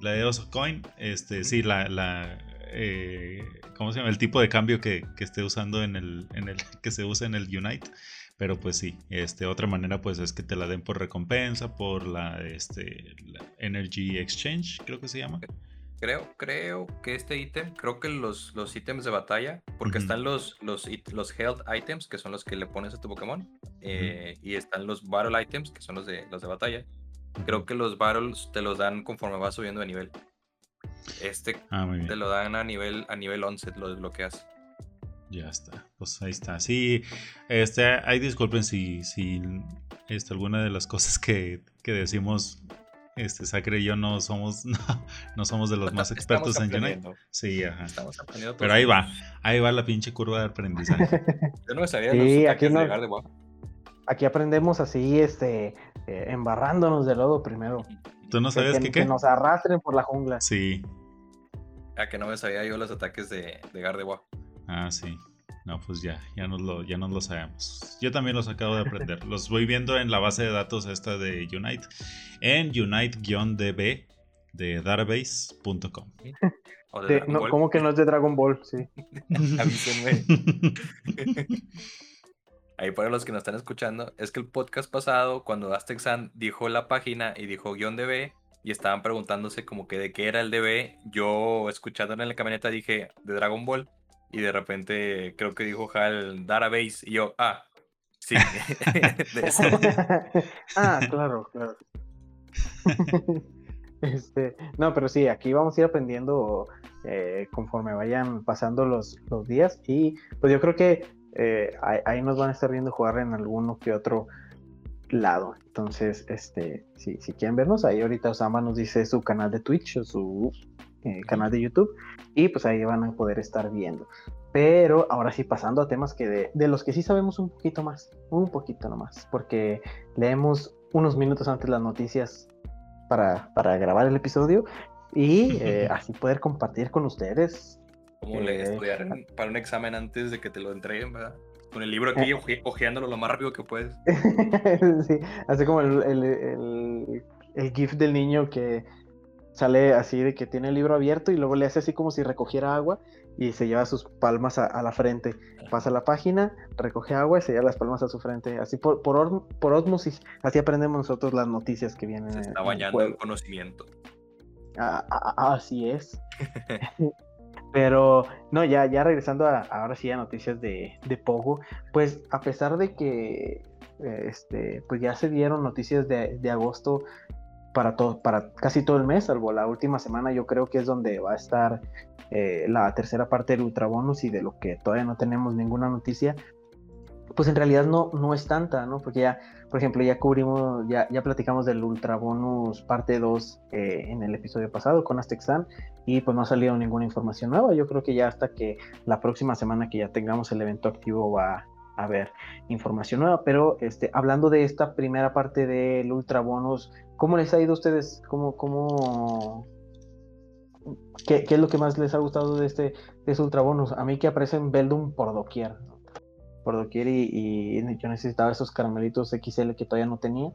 B: La de Coin. Este, sí, la. la eh, ¿Cómo se llama? El tipo de cambio que, que esté usando en el, en el. que se usa en el Unite. Pero pues sí, este, otra manera pues es que te la den por recompensa, por la, este, Energy Exchange, creo que se llama.
C: creo, creo que este ítem, creo que los, los ítems de batalla, porque están los, los, los health items, que son los que le pones a tu Pokémon, eh, y están los battle items, que son los de, los de batalla. Creo que los battles te los dan conforme vas subiendo de nivel. Este
B: Ah,
C: te lo dan a nivel, a nivel 11, lo desbloqueas.
B: Ya está. Pues ahí está. Sí, este, ahí disculpen si, si este, alguna de las cosas que, que decimos, este, Sacre y yo no somos, no, no somos de los más expertos en Unite.
C: aprendiendo,
B: Sí, ajá.
C: Estamos aprendiendo
B: Pero ahí va, ahí va la pinche curva de aprendizaje.
C: Yo no me sabía
A: Sí,
C: los
A: aquí
C: ataques
A: no-
C: de.
A: Aquí aprendemos así, este, eh, embarrándonos de lodo primero.
B: ¿Tú no
A: Que-
B: sabes
A: que,
B: qué
A: que
B: qué?
A: nos arrastren por la jungla.
B: Sí.
C: A que no me sabía yo los ataques de, de Gardevoir.
B: Ah, sí. No, pues ya, ya nos lo, ya nos lo sabemos. Yo también los acabo de aprender. Los voy viendo en la base de datos esta de Unite. En unite-db de database.com.
C: De
A: no. ¿Cómo que no es de Dragon Ball? Sí.
C: Avísenme. Ahí para los que nos están escuchando, es que el podcast pasado, cuando Aztexan dijo la página y dijo guion DB, y estaban preguntándose como que de qué era el DB, yo escuchándolo en la camioneta dije de Dragon Ball, y de repente creo que dijo Hal Database, y yo, ah, sí, de eso.
A: ah, claro, claro. este, no, pero sí, aquí vamos a ir aprendiendo eh, conforme vayan pasando los, los días y pues yo creo que eh, ahí, ahí nos van a estar viendo jugar en alguno que otro lado. Entonces, este, si, si quieren vernos, ahí ahorita Osama nos dice su canal de Twitch o su eh, canal de YouTube y pues ahí van a poder estar viendo. Pero ahora sí, pasando a temas que de, de los que sí sabemos un poquito más, un poquito nomás, porque leemos unos minutos antes las noticias para, para grabar el episodio y eh, así poder compartir con ustedes.
C: Como le
A: Eh,
C: estudiar en- para un examen antes de que te lo entreguen, ¿verdad? Con el libro aquí oje- ojeándolo lo más rápido que puedes.
A: sí, así como el, el, el- el GIF del niño que sale así de que tiene el libro abierto y luego le hace así como si recogiera agua y se lleva sus palmas a, a la frente. Pasa la página, recoge agua y se lleva las palmas a su frente. Así por, por, or- por osmosis, así aprendemos nosotros las noticias que vienen.
C: Se está
A: el
C: bañando en
A: juego.
C: conocimiento.
A: Ah, ah, ah, así es. Pero no, ya, ya regresando a, ahora sí a noticias de, de Pogo, pues a pesar de que eh, este, pues ya se dieron noticias de, de agosto para todo, para casi todo el mes, salvo la última semana, yo creo que es donde va a estar eh, la tercera parte del ultrabonus y de lo que todavía no tenemos ninguna noticia, pues en realidad no, no es tanta, ¿no? Porque ya, por ejemplo, ya cubrimos, ya, ya platicamos del ultrabonus parte 2 eh, en el episodio pasado con Aztexan y pues no ha salido ninguna información nueva. Yo creo que ya hasta que la próxima semana que ya tengamos el evento activo va haber información nueva. Pero este, hablando de esta primera parte del ultrabonus, ¿cómo les ha ido a ustedes? ¿Cómo, cómo, qué, qué es lo que más les ha gustado de este, de este ultrabonus? A mí que aparecen Beldum por doquier. por doquier y, y yo necesitaba esos caramelitos XL que todavía no tenía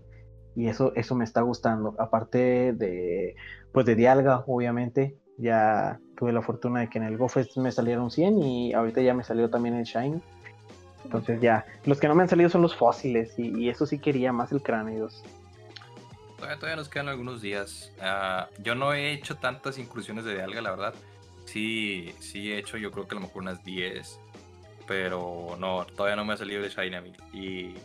A: y eso eso me está gustando aparte de pues de Dialga obviamente ya tuve la fortuna de que en el GoFest me salieron 100 y ahorita ya me salió también el Shine entonces ya los que no me han salido son los fósiles y, y eso sí quería más el Cráneos
C: Todavía, todavía nos quedan algunos días. Ah, yo no he hecho tantas incursiones de alga, la verdad. Sí, sí he hecho, yo creo que a lo mejor unas 10. Pero no, todavía no me ha salido el Shiny a mí. Y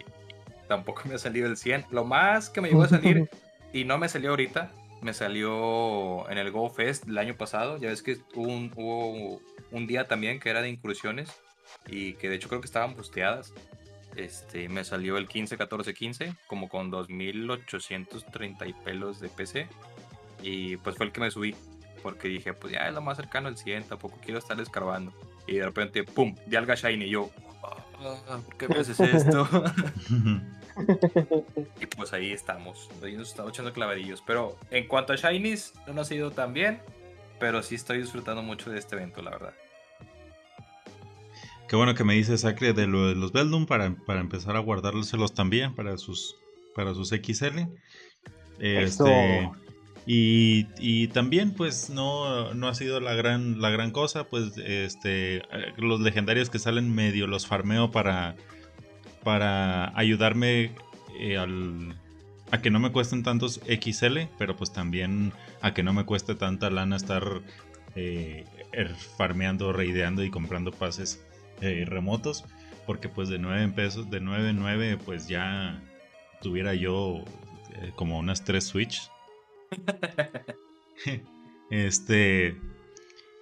C: tampoco me ha salido el 100. Lo más que me llegó a salir, y no me salió ahorita, me salió en el Go Fest el año pasado. Ya ves que hubo un, hubo un día también que era de incursiones. Y que de hecho creo que estaban busteadas. Este, me salió el 15, 14, 15, como con 2830 y pelos de PC. Y pues fue el que me subí, porque dije, pues ya es lo más cercano al 100, tampoco quiero estar escarbando. Y de repente, ¡pum! De alga shiny. Y yo, "Ah, ¿por qué me haces esto? y pues ahí estamos. Ahí nos estamos echando clavadillos. Pero en cuanto a shinies, no nos ha ido tan bien. Pero sí estoy disfrutando mucho de este evento, la verdad.
B: Qué bueno que me dice Sacre de, lo de los Beldum para, para empezar a guardárselos también para sus, para sus XL. Este, y, y también, pues, no, no ha sido la gran, la gran cosa. Pues, este, eh, los legendarios que salen medio los farmeo para, para ayudarme eh, al, a que no me cuesten tantos XL, pero pues también a que no me cueste tanta lana estar eh, er, farmeando, raideando y comprando pases eh, remotos. Porque pues de 9 pesos, de 9 en 9, pues ya tuviera yo eh, como unas 3 Switch. este.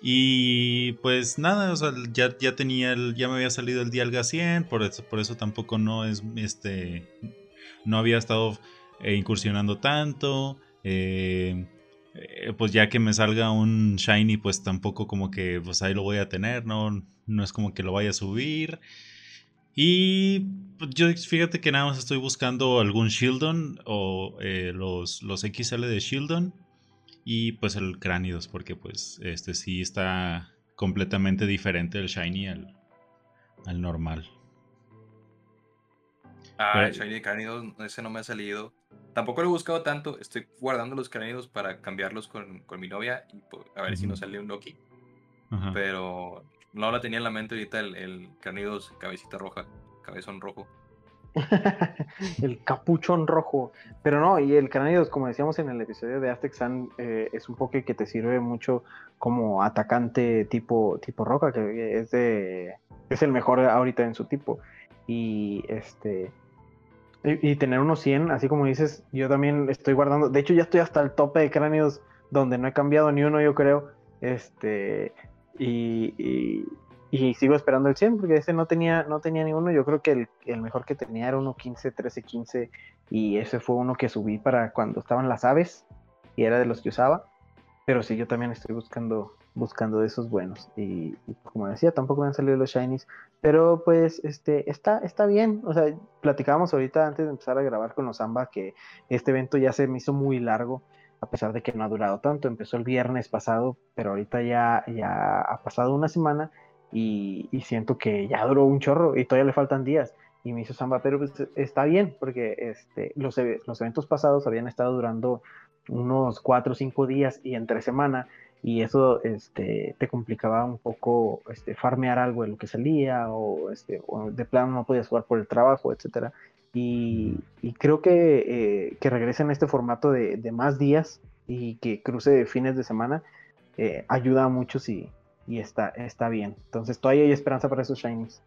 B: Y pues nada, o sea, ya, ya tenía el, ya me había salido el Dialga 100, por eso, por eso tampoco no es, este, no había estado eh, incursionando tanto. Eh, eh, pues ya que me salga un Shiny, pues tampoco como que pues ahí lo voy a tener, no, no es como que lo vaya a subir. Y pues, yo fíjate que nada más estoy buscando algún Shieldon o los, los XL de Shieldon y pues el Cranidos, porque pues este sí está completamente diferente el Shiny al, al normal.
C: Ah, el Shiny Cranidos, ese no me ha salido. Tampoco lo he buscado tanto. Estoy guardando los Cranidos para cambiarlos con, con mi novia y pues, a ver si nos sale un Loki. Pero no la tenía en la mente ahorita el, el Cranidos cabecita roja, cabezón rojo.
A: el capuchón rojo. Pero no, y el Cranidos, como decíamos en el episodio de Aztec Sun, eh, es un poke que te sirve mucho como atacante tipo, tipo roca, que es de. es el mejor ahorita en su tipo. Y este. Y, tener unos 100, así como dices, yo también estoy guardando. De hecho, ya estoy hasta el tope de cráneos donde no he cambiado ni uno, yo creo. Este. y, y sigo esperando el 100 porque ese no tenía, no tenía ninguno. Yo creo que el, mejor que tenía era uno 15, 13, 15 y ese fue uno que subí para cuando estaban las aves y era de los que usaba. Pero sí, yo también estoy buscando buscando de esos buenos. Y, como decía, tampoco me han salido los shinies, pero pues este está está bien, o sea, platicábamos ahorita antes de empezar a grabar con los Amba que este evento ya se me hizo muy largo a pesar de que no ha durado tanto, empezó el viernes pasado, pero ahorita ya ya ha pasado una semana y, siento que ya duró un chorro y todavía le faltan días. Y me hizo Samba, pero pues, está bien, porque este, los, los eventos pasados habían estado durando unos cuatro o cinco días y entre semana, y eso este, te complicaba un poco este, farmear algo de lo que salía, o, este, de plano no podías jugar por el trabajo, etcétera. Y, creo que, eh, que regresen a este formato de, de, más días y que cruce fines de semana eh, ayuda mucho si, y está, está bien. Entonces todavía hay esperanza para esos Shinies.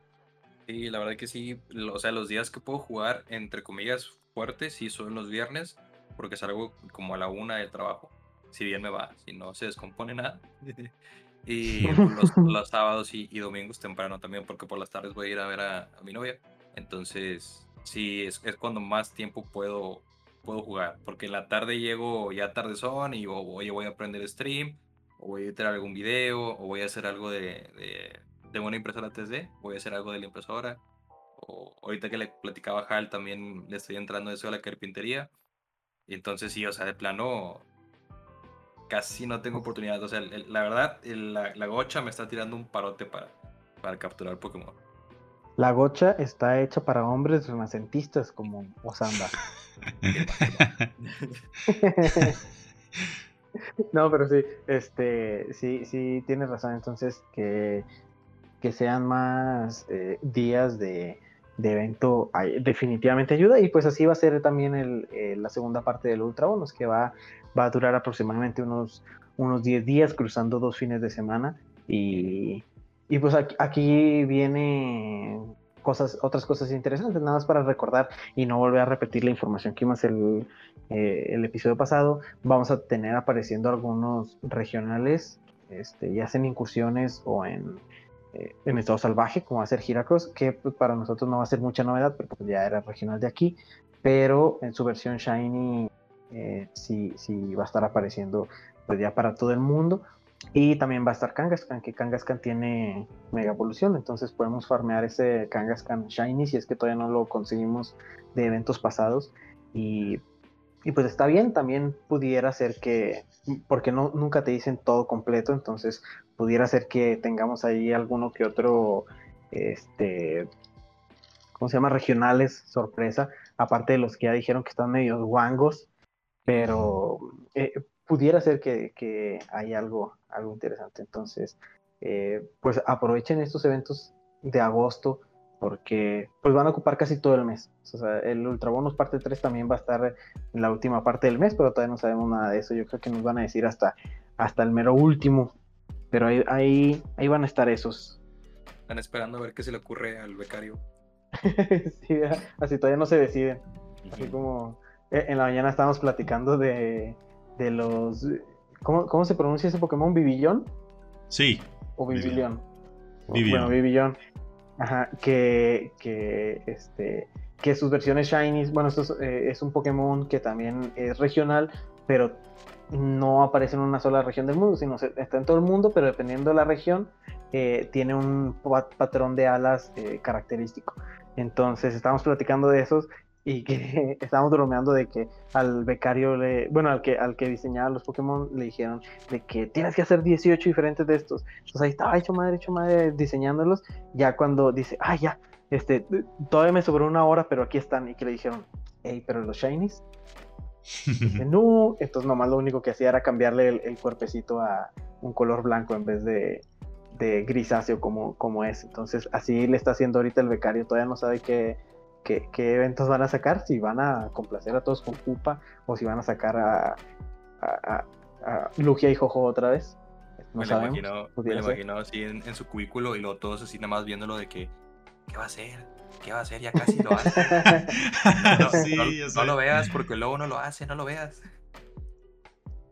C: Sí, la verdad que sí. O sea, los días que puedo jugar, entre comillas, fuertes, sí son los viernes, porque salgo como a la una del trabajo. Si bien me va, si no se descompone nada. y los, sábados y, domingos temprano también, porque por las tardes voy a ir a ver a, mi novia. Entonces, sí, es, es, cuando más tiempo puedo, puedo jugar, porque en la tarde llego ya tarde son y oye, voy a aprender stream o voy a editar algún video, o voy a hacer algo de, de, una impresora 3D, voy a hacer algo de la impresora. O ahorita que le platicaba a Hal, también le estoy entrando eso a la carpintería. Y entonces sí, o sea, de plano, casi no tengo oportunidad. O sea, la verdad, la, la, gocha me está tirando un parote para, para capturar Pokémon.
A: La gocha está hecha para hombres renacentistas como Osamba. No, pero sí, este, sí, sí, tienes razón. Entonces, que, que sean más eh, días de, evento definitivamente ayuda. Y pues así va a ser también el, eh, la segunda parte del Ultra Bonus, que va, va a durar aproximadamente unos, unos 10 días, cruzando dos fines de semana. Y, y pues aquí, viene cosas, otras cosas interesantes, nada más para recordar y no volver a repetir la información que vimos el, eh, el episodio pasado, vamos a tener apareciendo algunos regionales, este, ya sea en incursiones o en, eh, en estado salvaje, como va a ser Giracross, que pues, para nosotros no va a ser mucha novedad, porque pues, ya era regional de aquí, pero en su versión Shiny eh, sí, sí va a estar apareciendo pues ya para todo el mundo. Y también va a estar Kangaskhan, que Kangaskhan tiene Mega Evolución, entonces podemos farmear ese Kangaskhan Shiny si es que todavía no lo conseguimos de eventos pasados. Y, y pues está bien, también pudiera ser que, porque nunca te dicen todo completo, entonces pudiera ser que tengamos ahí alguno que otro, este, ¿cómo se llama? Regionales, sorpresa, aparte de los que ya dijeron que están medio guangos, pero eh, pudiera ser que, que hay algo, algo interesante. Entonces, eh, pues aprovechen estos eventos de agosto porque pues van a ocupar casi todo el mes. O sea, el Ultra Bonus parte 3 también va a estar en la última parte del mes, pero todavía no sabemos nada de eso. Yo creo que nos van a decir hasta, hasta el mero último. Pero ahí, ahí, ahí van a estar esos.
C: Están esperando a ver qué se le ocurre al becario.
A: sí, así todavía no se deciden. Así como en la mañana estábamos platicando de, de los... ¿cómo, ¿Cómo se pronuncia ese Pokémon? ¿Vivillón?
B: Sí.
A: ¿O Vivillón?
B: Vivillón.
A: Bueno, Vivillón. Ajá, que, que, este, que sus versiones Shinies, bueno, esto es, eh, es, un Pokémon que también es regional, pero no aparece en una sola región del mundo, sino está en todo el mundo, pero dependiendo de la región, eh, tiene un patrón de alas eh, característico. Entonces, estamos platicando de esos y que estábamos bromeando de que al becario, le, bueno, al que, al que diseñaba los Pokémon le dijeron de que tienes que hacer 18 diferentes de estos. Entonces ahí estaba hecho madre, hecho madre diseñándolos. Ya cuando dice, ah, ya, este, todavía me sobró una hora, pero aquí están. Y que le dijeron, hey, pero los Shinies. dice, no, entonces nomás lo único que hacía era cambiarle el, el, cuerpecito a un color blanco en vez de, de grisáceo como, como es. Entonces así le está haciendo ahorita el becario, todavía no sabe qué qué, eventos van a sacar, si van a complacer a todos con Cupa o si van a sacar a, a, Lugia y Jojo otra vez.
C: No me, lo imagino, me lo imagino así en, su cubículo y luego todos así nada más viéndolo de que, ¿qué va a hacer? ¿Qué va a hacer? Ya casi lo hace. no, lo veas porque luego no lo hace, no lo veas.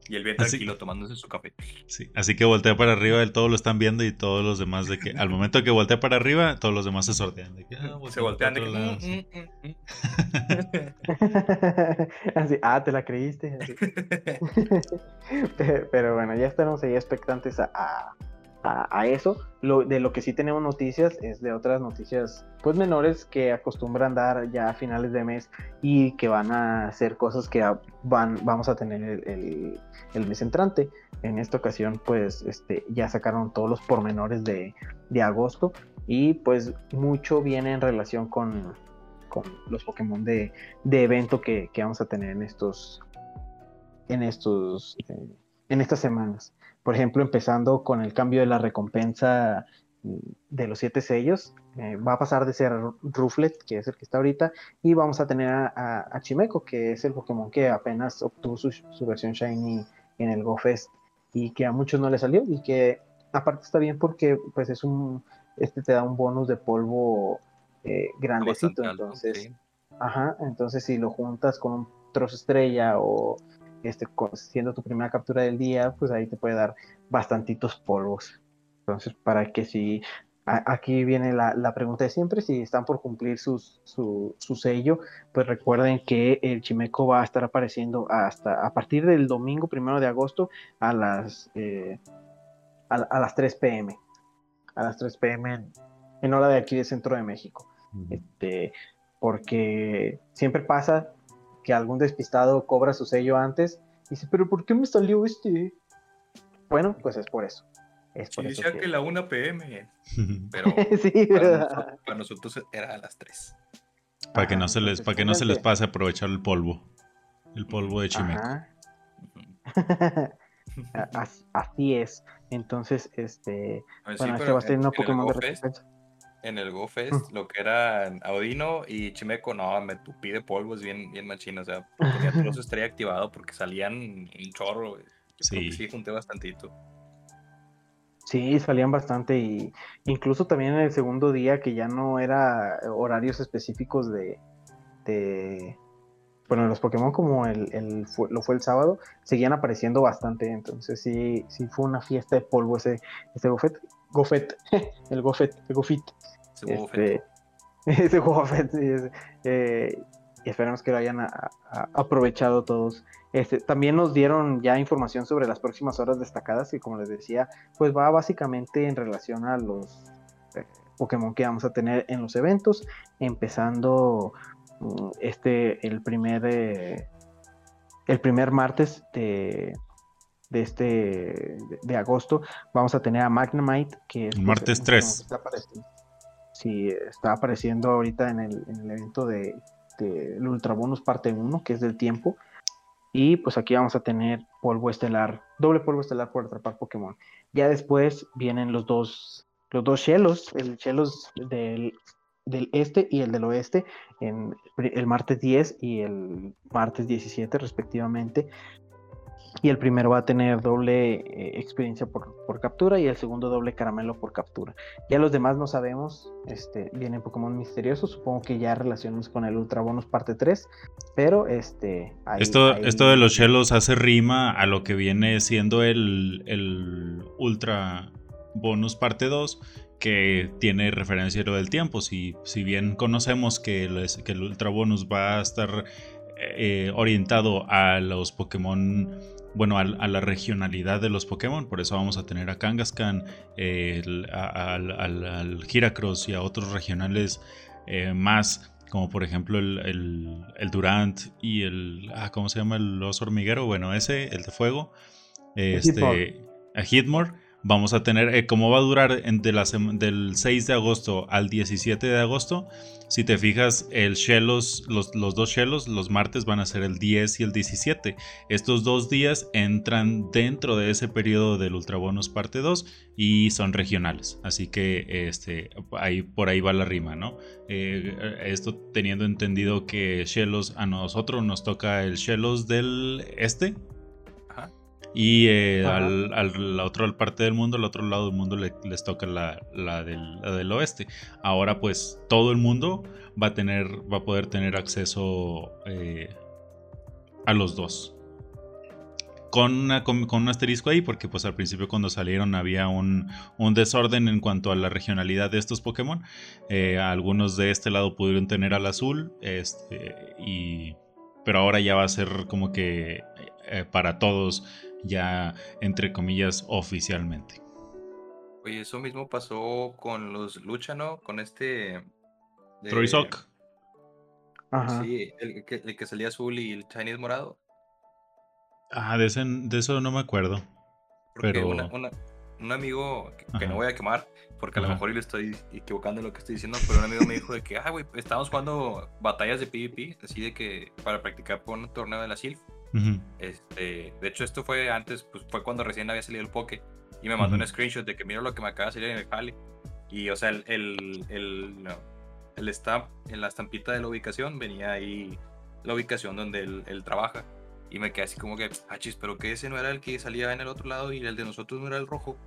C: Y él bien tranquilo tomándose su café.
B: Sí, así que voltea para arriba, él todos lo están viendo y todos los demás de que al momento que voltea para arriba, todos los demás se sortean. De que, ah,
C: se voltean de que... Mm,
A: mm, mm, así, ah, te la creíste. Pero bueno, ya estamos ahí expectantes a a, eso. Lo, de lo que sí tenemos noticias es de otras noticias pues menores que acostumbran dar ya a finales de mes y que van a ser cosas que van, vamos a tener el, el, mes entrante. En esta ocasión pues este, ya sacaron todos los pormenores de, de agosto y pues mucho viene en relación con, con los Pokémon de, de evento que, que, vamos a tener en estos en estos eh, en estas semanas por ejemplo, empezando con el cambio de la recompensa mm, de los siete sellos, eh, va a pasar de ser Ruflet, que es el que está ahorita, y vamos a tener a, Chimeco, que es el Pokémon que apenas obtuvo su, versión Shiny en el Go Fest y que a muchos no le salió y que aparte está bien porque pues es un, este te da un bonus de polvo eh, grandecito, entonces, ajá, entonces si lo juntas con un trozo estrella o este, siendo tu primera captura del día, pues ahí te puede dar bastantitos polvos. Entonces, para que si aquí viene la, pregunta de siempre, si están por cumplir su, sello, pues recuerden que el Chimeco va a estar apareciendo hasta a partir del domingo primero de agosto a las, eh, a, las 3 pm. A las 3 pm en, hora de aquí de Centro de México. este, porque siempre pasa que algún despistado cobra su sello antes y dice, pero ¿por qué me salió este? Bueno, pues es por eso. Es
C: por decía que... la 1 pm, pero sí, para, nosotros, era a las 3.
B: Para que no se les, para que no se les pase aprovechar el polvo. El polvo de Chimeco.
A: Así es. Entonces, este. bueno, este va a ser un Pokémon de recompensa
C: en el Go Fest, lo que eran Audino y Chimeco, no, me tupí de polvos bien, bien machino. O sea, tenía todo su estrella activado porque salían un chorro. Sí. sí, junté bastantito.
A: Sí, salían bastante y incluso también en el segundo día que ya no era horarios específicos de, de bueno, los Pokémon como el, el lo fue el sábado, seguían apareciendo bastante, entonces sí, sí fue una fiesta de polvo ese, ese Gofet, Gofet, el Gofet, el Gofit. Este, ese Gofet, sí, eh, y esperamos que lo hayan aprovechado todos. Este, también nos dieron ya información sobre las próximas horas destacadas, y como les decía, pues va básicamente en relación a los eh, Pokémon que vamos a tener en los eventos, empezando este, el primer, eh, el primer martes de, de este de, agosto vamos a tener a Magnemite que es
B: pues, martes 3
A: sí está apareciendo ahorita en el, en el evento de, el Ultra Bonus parte 1 que es del tiempo. Y pues aquí vamos a tener polvo estelar doble polvo estelar por atrapar Pokémon. Ya después vienen los dos los dos chelos el chelos del del este y el del oeste en el martes 10 y el martes 17 respectivamente. Y el primero va a tener doble eh, experiencia por, por, captura y el segundo doble caramelo por captura. Ya los demás no sabemos, este, vienen Pokémon misteriosos, supongo que ya relacionamos con el Ultra Bonus parte 3, pero este...
B: esto, esto de los Shellos hace rima a lo que viene siendo el, el Ultra Bonus parte 2, que tiene referencia a lo del tiempo. Si, si bien conocemos que, que el Ultra Bonus va a estar eh, orientado a los Pokémon bueno, a, la regionalidad de los Pokémon. Por eso vamos a tener a Kangaskhan, al, al, Heracross y a otros regionales eh, más, como por ejemplo el, Durant y el. Ah, ¿Cómo se llama? El oso hormiguero. Bueno, ese, el de fuego. Este, a Hitmore Vamos a tener, eh, como va a durar entre la del 6 de agosto al 17 de agosto, si te fijas, el Shellos, los, los dos Shellos, los martes van a ser el 10 y el 17. Estos dos días entran dentro de ese periodo del Ultra Bonus parte 2 y son regionales. Así que este, ahí, por ahí va la rima, ¿no? Eh, esto teniendo entendido que Shellos a nosotros nos toca el Shellos del este, y eh, al, la otra parte del mundo, al otro lado del mundo les toca la, la, del, del, oeste. Ahora pues todo el mundo va a tener, va a poder tener acceso eh, a los dos. Con, una, con, un asterisco ahí, porque pues al principio cuando salieron había un, un desorden en cuanto a la regionalidad de estos Pokémon. Eh, algunos de este lado pudieron tener al azul, este, y, pero ahora ya va a ser como que para todos ya entre comillas oficialmente.
C: Oye, eso mismo pasó con los Lucha, ¿no? Con este...
B: Troy Sock.
C: Ajá. Sí, el que, el que, salía azul y el Chinese morado.
B: Ah, de, ese, de eso no me acuerdo. pero...
C: un amigo que, no voy a quemar, porque a lo mejor yo le estoy equivocando en lo que estoy diciendo, pero un amigo me dijo de que, ah, güey, estábamos jugando batallas de PvP, así de que para practicar por un torneo de la SILF este, de hecho, esto fue antes, pues fue cuando recién había salido el Poke. Y me mandó un screenshot de que mira lo que me acaba de salir en el Jali. Y, o sea, el, el, el, el stamp, en la estampita de la ubicación, venía ahí la ubicación donde él, trabaja. Y me quedé así como que, ah, chis, pero que ese no era el que salía en el otro lado y el de nosotros no era el rojo.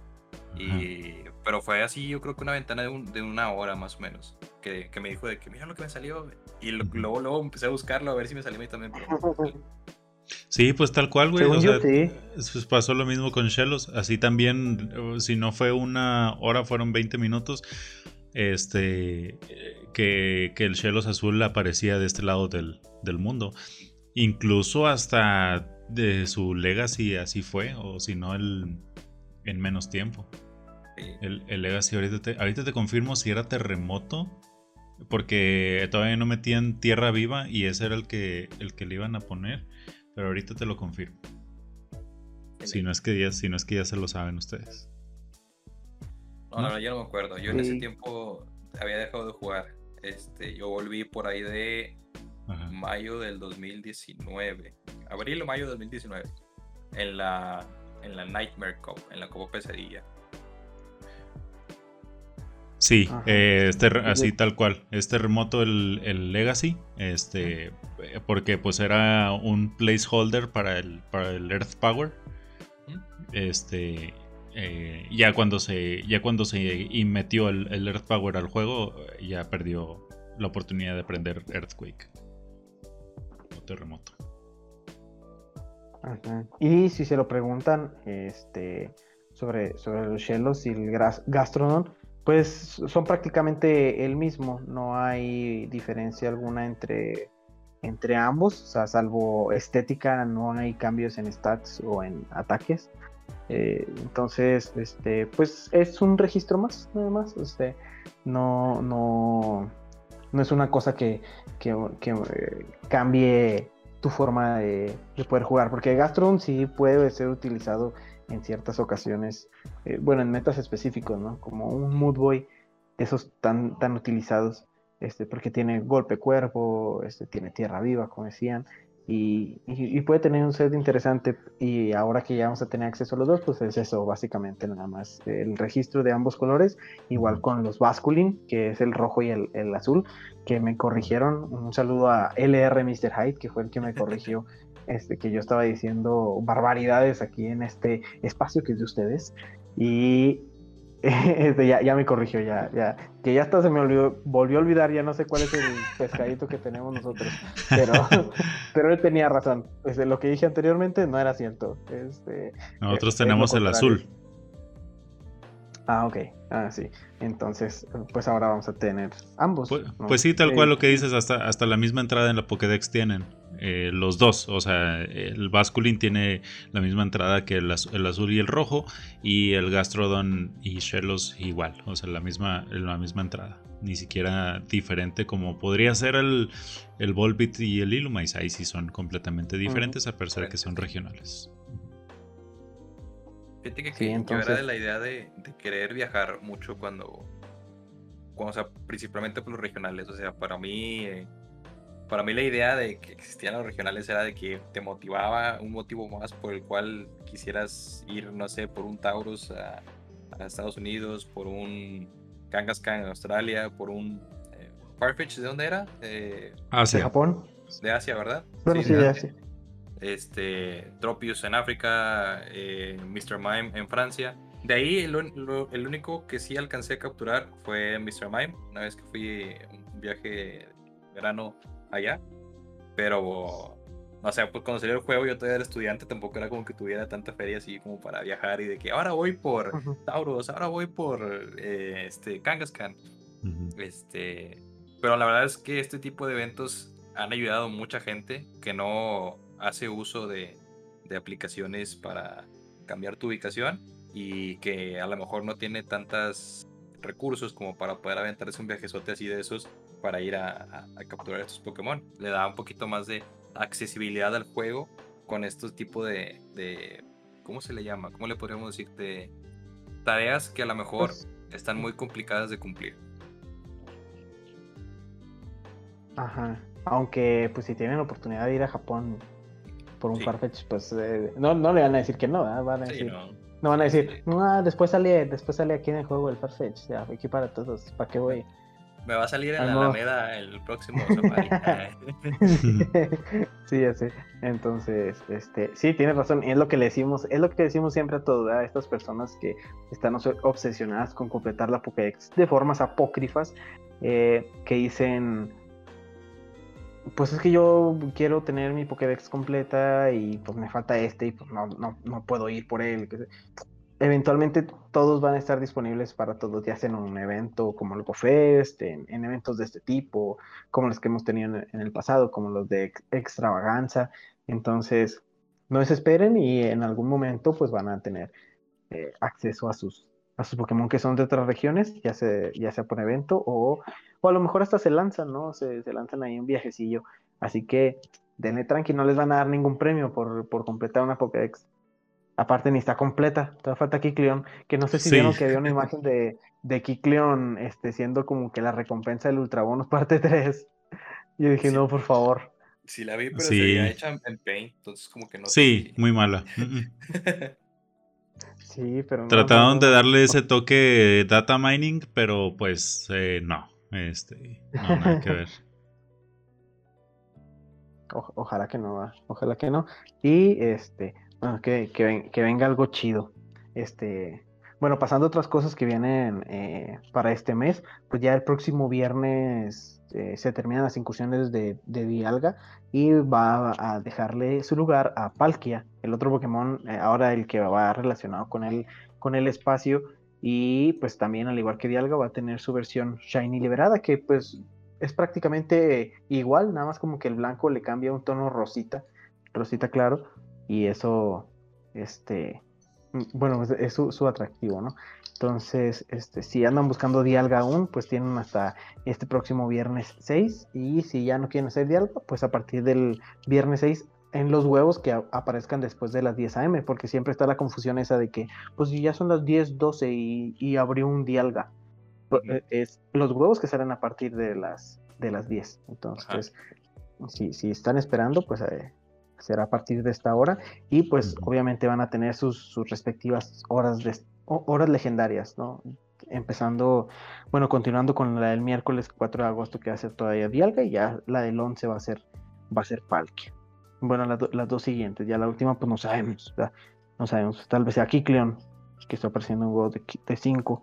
C: Y, pero fue así, yo creo que una ventana de, de una hora más o menos, que, que, me dijo de que mira lo que me salió. Y luego, luego empecé a buscarlo a ver si me salió a mí también. Pero,
B: Sí, pues tal cual, güey. O sea, pues pasó lo mismo con Shellos. Así también, si no fue una hora, fueron 20 minutos. Este, que, el Shellos azul aparecía de este lado del, mundo. Incluso hasta de su Legacy así fue, o si no, el, en menos tiempo. El, Legacy, ahorita te, ahorita te confirmo si era terremoto, porque todavía no metían tierra viva y ese era el que, el que le iban a poner. Pero ahorita te lo confirmo. Si no, es que ya, si no es que ya se lo saben ustedes.
C: No, no, yo no me acuerdo. Yo en ese tiempo había dejado de jugar. Este, yo volví por ahí de mayo del 2019. Abril o mayo del 2019. En la, en la Nightmare Cup, en la Copa Pesadilla.
B: Sí, eh, este, así tal cual. Este remoto, el, el, Legacy, este, porque pues era un placeholder para el, para el Earth Power. Este, eh, ya cuando se, ya cuando se metió el, el, Earth Power al juego, ya perdió la oportunidad de prender Earthquake o terremoto.
A: Y si se lo preguntan, este, sobre, sobre los Shellos y el Gastrodon pues son prácticamente el mismo, no hay diferencia alguna entre, entre ambos, o sea, salvo estética, no hay cambios en stats o en ataques. Eh, entonces, este, pues es un registro más, nada más. Este, no, no, no es una cosa que, que, eh, cambie tu forma de, de, poder jugar, porque Gastron sí puede ser utilizado en ciertas ocasiones, eh, bueno, en metas específicos, ¿no? Como un Mood Boy, esos tan, tan utilizados, este, porque tiene golpe cuerpo, este, tiene tierra viva, como decían, y, puede tener un set interesante y ahora que ya vamos a tener acceso a los dos, pues es eso básicamente nada más, el registro de ambos colores, igual con los Basculin, que es el rojo y el, azul, que me corrigieron, un saludo a LR Mr. Hyde, que fue el que me corrigió, este, que yo estaba diciendo barbaridades aquí en este espacio que es de ustedes, y este, ya, ya me corrigió, ya, ya, que ya hasta se me olvidó, volvió a olvidar, ya no sé cuál es el pescadito que tenemos nosotros, pero, pero él tenía razón, este, lo que dije anteriormente no era cierto. Este,
B: nosotros tenemos el azul.
A: Ah, ok. Ah, sí. Entonces, pues ahora vamos a tener ambos.
B: Pues, pues sí, tal cual lo que dices, hasta, hasta la misma entrada en la Pokédex tienen. Eh, los dos. O sea, el Basculin tiene la misma entrada que el, azul y el rojo. Y el Gastrodon y Shellos igual. O sea, la misma, la misma entrada. Ni siquiera diferente como podría ser el, el Volbit y el Illumise. Ahí sí son completamente diferentes, a pesar de que son regionales.
C: Fíjate que, yo era de la idea de, querer viajar mucho cuando, cuando, o sea, principalmente por los regionales. O sea, para mí, eh, para mí la idea de que existían los regionales era de que te motivaba un motivo más por el cual quisieras ir, no sé, por un Taurus a, Estados Unidos, por un Kangaskhan en Australia, por un eh, Farfetch, ¿de dónde era?
A: Eh, Asia. ¿De Japón?
C: De Asia, ¿verdad?
A: Bueno, sí, de Asia
C: este, Tropius en África, eh, Mr. Mime en Francia. De ahí el, único que sí alcancé a capturar fue Mr. Mime, una vez que fui un viaje verano allá. Pero, no sé, pues cuando salió el juego yo todavía era estudiante, tampoco era como que tuviera tanta feria así como para viajar y de que ahora voy por Taurus, ahora voy por eh, este, Kangaskhan. este, pero la verdad es que este tipo de eventos han ayudado a mucha gente que no hace uso de, aplicaciones para cambiar tu ubicación y que a lo mejor no tiene tantos recursos como para poder aventarse un viajezote así de esos para ir a, capturar estos Pokémon. Le da un poquito más de accesibilidad al juego con estos tipos de, de, ¿cómo se le llama? ¿Cómo le podríamos decir? De tareas que a lo mejor pues están muy complicadas de cumplir.
A: Ajá. Aunque pues si tienen la oportunidad de ir a Japón por un Farfetch, pues eh, no, no le van a decir que no, van a decir, no. van a decir, no, después sale, después sale aquí en el juego el Farfetch, ya, aquí para todos, ¿para qué voy?
C: Me va a salir en la Alameda el próximo
A: sí, así. Entonces, este, sí, tienes razón. Es lo que le decimos, es lo que decimos siempre a todas a estas personas que están obsesionadas con completar la Pokédex de formas apócrifas, eh, que dicen, pues es que yo quiero tener mi Pokédex completa y pues me falta este y pues no, no, no puedo ir por él. Eventualmente todos van a estar disponibles para todos, ya sea en un evento como el GoFest, en, en eventos de este tipo, como los que hemos tenido en, el pasado, como los de extravaganza. Entonces, no desesperen y en algún momento pues van a tener eh, acceso a sus, a sus Pokémon que son de otras regiones, ya sea, ya sea por evento o o a lo mejor hasta se lanzan, ¿no? Se, lanzan ahí un viajecillo. Así que denle tranqui, no les van a dar ningún premio por, completar una Pokédex. Aparte ni está completa, todavía falta Kikleon, que no sé si vieron que había una imagen de, de Kikleon este, siendo como que la recompensa del Ultrabonus parte 3. Yo dije, no, por favor.
C: Sí la vi, pero se había hecha en Paint, entonces como que no
B: Sí, muy mala.
A: sí, pero
B: Trataron de darle ese toque data mining, pero pues eh, no. Este, no, nada que ver.
A: ojalá que no, ojalá que no. Y este, bueno, que, que, venga algo chido. Este, bueno, pasando a otras cosas que vienen eh, para este mes, pues ya el próximo viernes eh, se terminan las incursiones de, de, Dialga y va a dejarle su lugar a Palkia, el otro Pokémon, eh, ahora el que va relacionado con el, con el espacio y pues también, al igual que Dialga, va a tener su versión Shiny liberada, que pues es prácticamente igual, nada más como que el blanco le cambia un tono rosita, rosita claro, y eso, este, bueno, es, su, atractivo, ¿no? Entonces, este, si andan buscando Dialga aún, pues tienen hasta este próximo viernes 6, y si ya no quieren hacer Dialga, pues a partir del viernes 6 en los huevos que aparezcan después de las 10 a.m., porque siempre está la confusión esa de que, pues si ya son las 10, 12 y, abrió un dialga, pues, es los huevos que salen a partir de las, de las 10. Entonces, si, si están esperando, pues eh, será a partir de esta hora. Y pues obviamente van a tener sus, sus respectivas horas, de, horas legendarias, ¿no? Empezando, bueno, continuando con la del miércoles 4 de agosto que va a ser todavía Dialga y ya la del 11 va a ser, va a ser Palkia. Bueno, las, dos siguientes, ya la última pues no sabemos, no sabemos, tal vez sea Kikleon, que está apareciendo un juego de 5,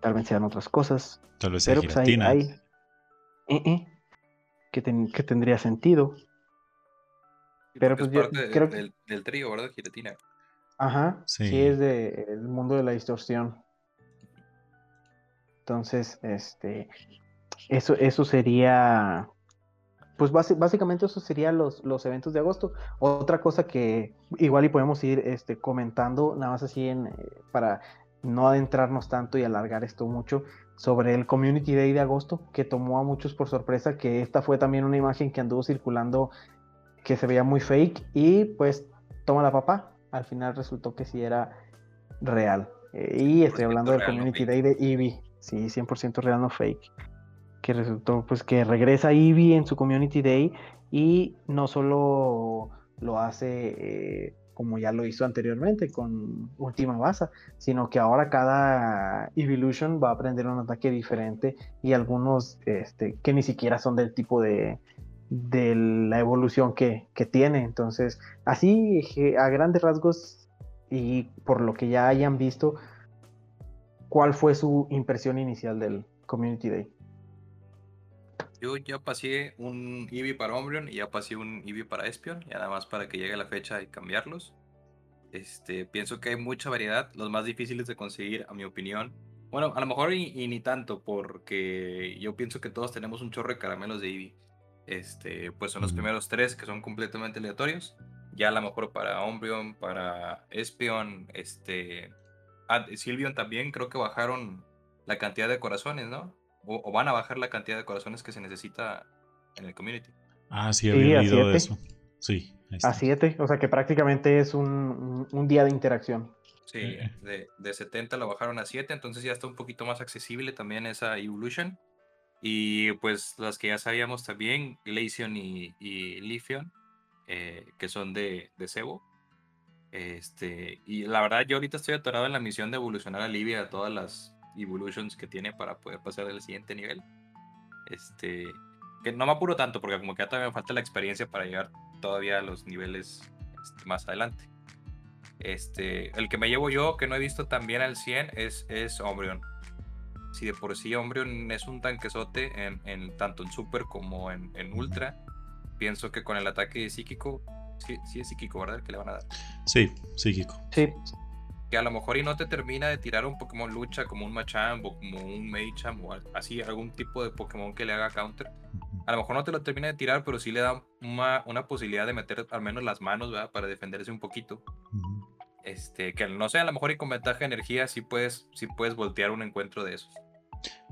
A: tal vez sean otras cosas.
B: Tal vez sea pero pues ahí,
A: eh, eh, que, que tendría sentido.
C: Pero pues yo creo del, del, trío, ¿verdad? Giratina.
A: Ajá, sí. es de, el mundo de la distorsión. Entonces, este, eso, eso sería, pues básicamente eso serían los, los eventos de agosto. Otra cosa que igual y podemos ir este, comentando, nada más así en, eh, para no adentrarnos tanto y alargar esto mucho, sobre el Community Day de agosto, que tomó a muchos por sorpresa, que esta fue también una imagen que anduvo circulando que se veía muy fake y pues toma la papá. Al final resultó que sí era real. Eh, y estoy hablando del Community Day de Eevee. Sí, 100% real, no fake. Que resultó pues que regresa Eevee en su Community Day y no solo lo hace eh, como ya lo hizo anteriormente con Última Baza, sino que ahora cada Evolution va a aprender un ataque diferente y algunos este, que ni siquiera son del tipo de, de la evolución que, tiene. Entonces, así a grandes rasgos y por lo que ya hayan visto, ¿cuál fue su impresión inicial del Community Day?
C: Yo ya pasé un Eevee para Umbreon y ya pasé un Eevee para Espion, y nada más para que llegue la fecha y cambiarlos. Este, pienso que hay mucha variedad, los más difíciles de conseguir, a mi opinión. Bueno, a lo mejor y, ni tanto, porque yo pienso que todos tenemos un chorro de caramelos de Eevee. Este, pues son los primeros tres que son completamente aleatorios. Ya a lo mejor para Umbreon, para Espion, este, ah, Silvion también creo que bajaron la cantidad de corazones, ¿no? O, van a bajar la cantidad de corazones que se necesita en el community.
B: Ah, sí, había oído de eso. Sí.
A: A 7, o sea que prácticamente es un, un día de interacción.
C: Sí, de, de, 70 lo bajaron a 7, entonces ya está un poquito más accesible también esa Evolution. Y pues las que ya sabíamos también, Glaceon y, y Lithion, eh, que son de, de Cebo. Este, y la verdad, yo ahorita estoy atorado en la misión de evolucionar a Livia a todas las evolutions que tiene para poder pasar al siguiente nivel. Este, que no me apuro tanto porque como que ya todavía me falta la experiencia para llegar todavía a los niveles este, más adelante. Este, el que me llevo yo, que no he visto también al 100, es, es Ombreon si de por sí Umbreon es un tanquesote en, en tanto en Super como en, en, Ultra, pienso que con el ataque psíquico, sí, sí, es psíquico, ¿verdad? Que le van a dar.
B: Sí, psíquico.
A: Sí.
C: Que a lo mejor y no te termina de tirar un Pokémon lucha como un Machamp o como un Medicham o así, algún tipo de Pokémon que le haga counter. A lo mejor no te lo termina de tirar, pero sí le da una, una posibilidad de meter al menos las manos, ¿verdad? Para defenderse un poquito. Este, que no sé, a lo mejor y con ventaja de energía sí puedes, sí puedes voltear un encuentro de esos.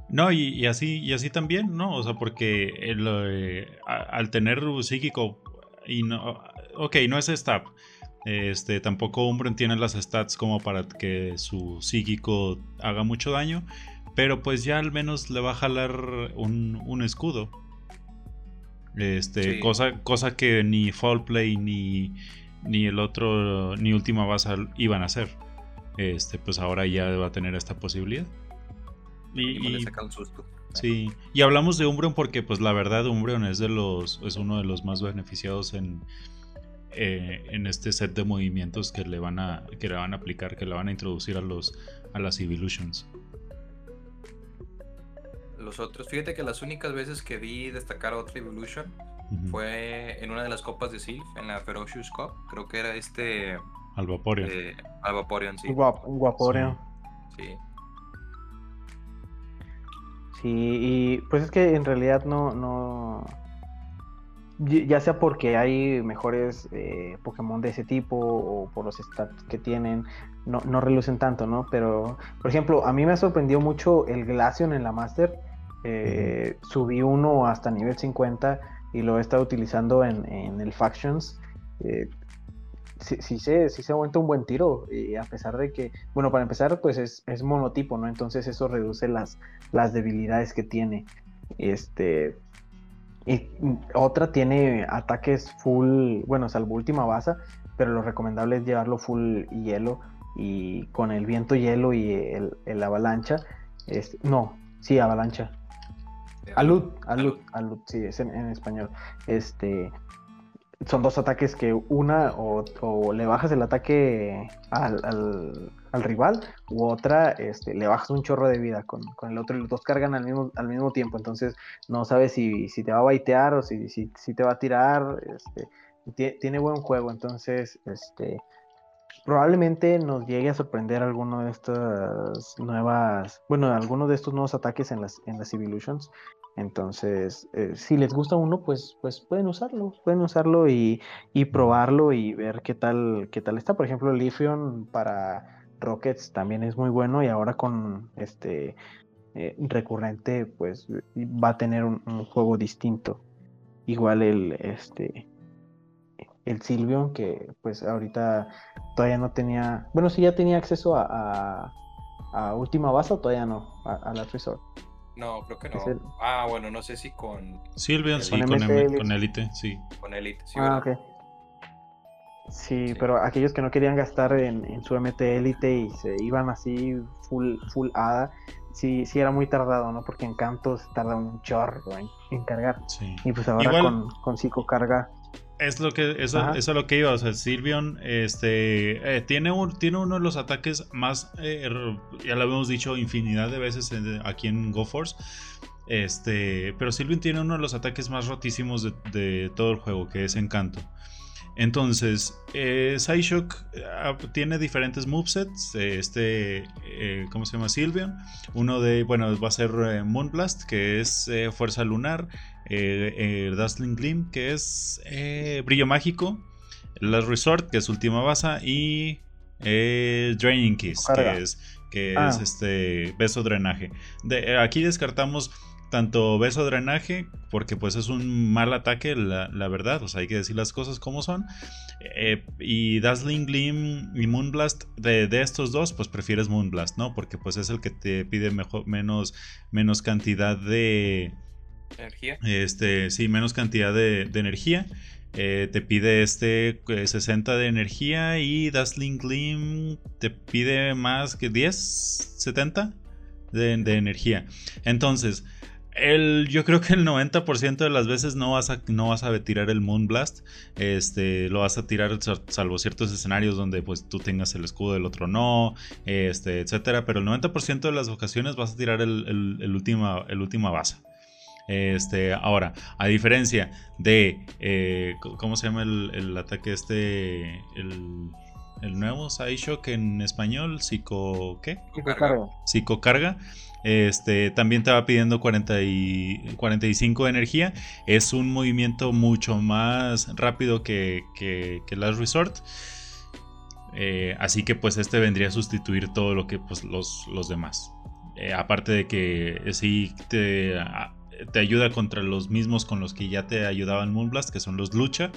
B: No, y, así, y así también, ¿no? O sea, porque eh, al tener psíquico y no. Ok, no es stat. Este, tampoco Umbreon tiene las stats como para que su psíquico haga mucho daño. Pero pues ya al menos le va a jalar un, escudo. Este, cosa, cosa que ni Fall Play ni, ni el otro, ni Última Basa iban a hacer. Este, pues ahora ya va a tener esta posibilidad.
C: Y, saca un susto.
B: Sí, y hablamos de Umbreon porque pues la verdad Umbreon es de los es uno de los más beneficiados en eh, en este set de movimientos que le van a que le van a aplicar, que le van a introducir a los a las Evolutions.
C: Los otros, fíjate que las únicas veces que vi destacar otra Evolution fue en una de las copas de Sylph, en la Ferocious Cup, creo que era este
B: Alvaporeon.
C: Eh, Alvaporeon, sí.
A: Guaporeon.
C: sí.
A: Y pues es que en realidad no, no, ya sea porque hay mejores eh, Pokémon de ese tipo o por los stats que tienen, no, no, relucen tanto, ¿no? Pero, por ejemplo, a mí me sorprendió mucho el Glaceon en la Master. Eh, subí uno hasta nivel 50 y lo he estado utilizando en, en el Factions. Eh, sí, sí, se, sí se aguanta un buen tiro, y a pesar de que, bueno, para empezar, pues es, es, monotipo, ¿no? Entonces eso reduce las, las debilidades que tiene. Este, Y otra tiene ataques full, bueno, salvo última base, pero lo recomendable es llevarlo full hielo y con el viento hielo y el, avalancha. Es, no, sí, avalancha. Alud, alud, alud, sí, es en, español. Este, son dos ataques que una o, le bajas el ataque al, rival u otra este, le bajas un chorro de vida con, el otro y los dos cargan al mismo, al mismo tiempo. Entonces no sabes si, te va a baitear o si, si, si te va a tirar. Este, tiene buen juego, entonces este, probablemente nos llegue a sorprender alguno de estas nuevas, bueno, alguno de estos nuevos ataques en las, en las Evolutions. Entonces, eh, si les gusta uno, pues, pues pueden usarlo, pueden usarlo y, probarlo y ver qué tal, qué tal está. Por ejemplo, el Lithium para Rockets también es muy bueno y ahora con este eh, recurrente, pues va a tener un, juego distinto. Igual el este el Silvion, que pues ahorita todavía no tenía, bueno, sí ya tenía acceso a, a, Última Base o todavía no, a, la Resort.
C: No, creo que no. Ah, bueno, no sé si con...
B: Silvion, sí, con, con, Elite, sí.
C: Con Elite, sí.
A: Ah, ok. Sí, pero aquellos que no querían gastar en, su MT Elite y se iban así full, full ADA, sí, sí era muy tardado, ¿no? Porque en Cantos tarda un chorro en, cargar. Sí. Y pues ahora con, con carga
B: es lo que, eso, eso, es lo que iba, o sea, Silvion este, eh, tiene, un, tiene uno de los ataques más, eh, ya lo habíamos dicho infinidad de veces aquí en GoForce, este, pero Silvion tiene uno de los ataques más rotísimos de, de todo el juego, que es Encanto. Entonces, eh, ah, tiene diferentes movesets. Este, eh, ¿cómo se llama? Silvion. Uno de, bueno, va a ser eh, Moonblast, que es eh, Fuerza Lunar. Dazzling Gleam, que es Brillo Mágico. Last Resort, que es Última Basa. Y Draining Kiss, que es, que ah. es este, Beso Drenaje. De, aquí descartamos tanto beso drenaje, porque pues es un mal ataque, la, verdad, o sea, hay que decir las cosas como son. Eh, y Dazzling Gleam y Moonblast, de, de, estos dos, pues prefieres Moonblast, ¿no? Porque pues es el que te pide mejor, menos, menos cantidad de...
C: Energía.
B: Este, sí, menos cantidad de, energía. Eh, te pide este 60 eh, de energía y Dazzling Gleam te pide más que 10, 70 de, energía. Entonces, el, yo creo que el 90% de las veces no vas, a, no vas a tirar el Moonblast. Este, lo vas a tirar salvo ciertos escenarios donde pues tú tengas el escudo del otro no, este, etcétera. Pero el 90% de las ocasiones vas a tirar el, el, última, el última base. Este, ahora, a diferencia de, eh, ¿cómo se llama el, ataque este? El, el nuevo Psyshock en español, psico, ¿qué?
A: Psicocarga.
B: Psicocarga. Este, también te va pidiendo 40 y 45 de energía. Es un movimiento mucho más rápido que, que, Last Resort. Eh, así que pues este vendría a sustituir todo lo que pues los, los demás. Eh, aparte de que sí te, te, ayuda contra los mismos con los que ya te ayudaban Moonblast, que son los lucha.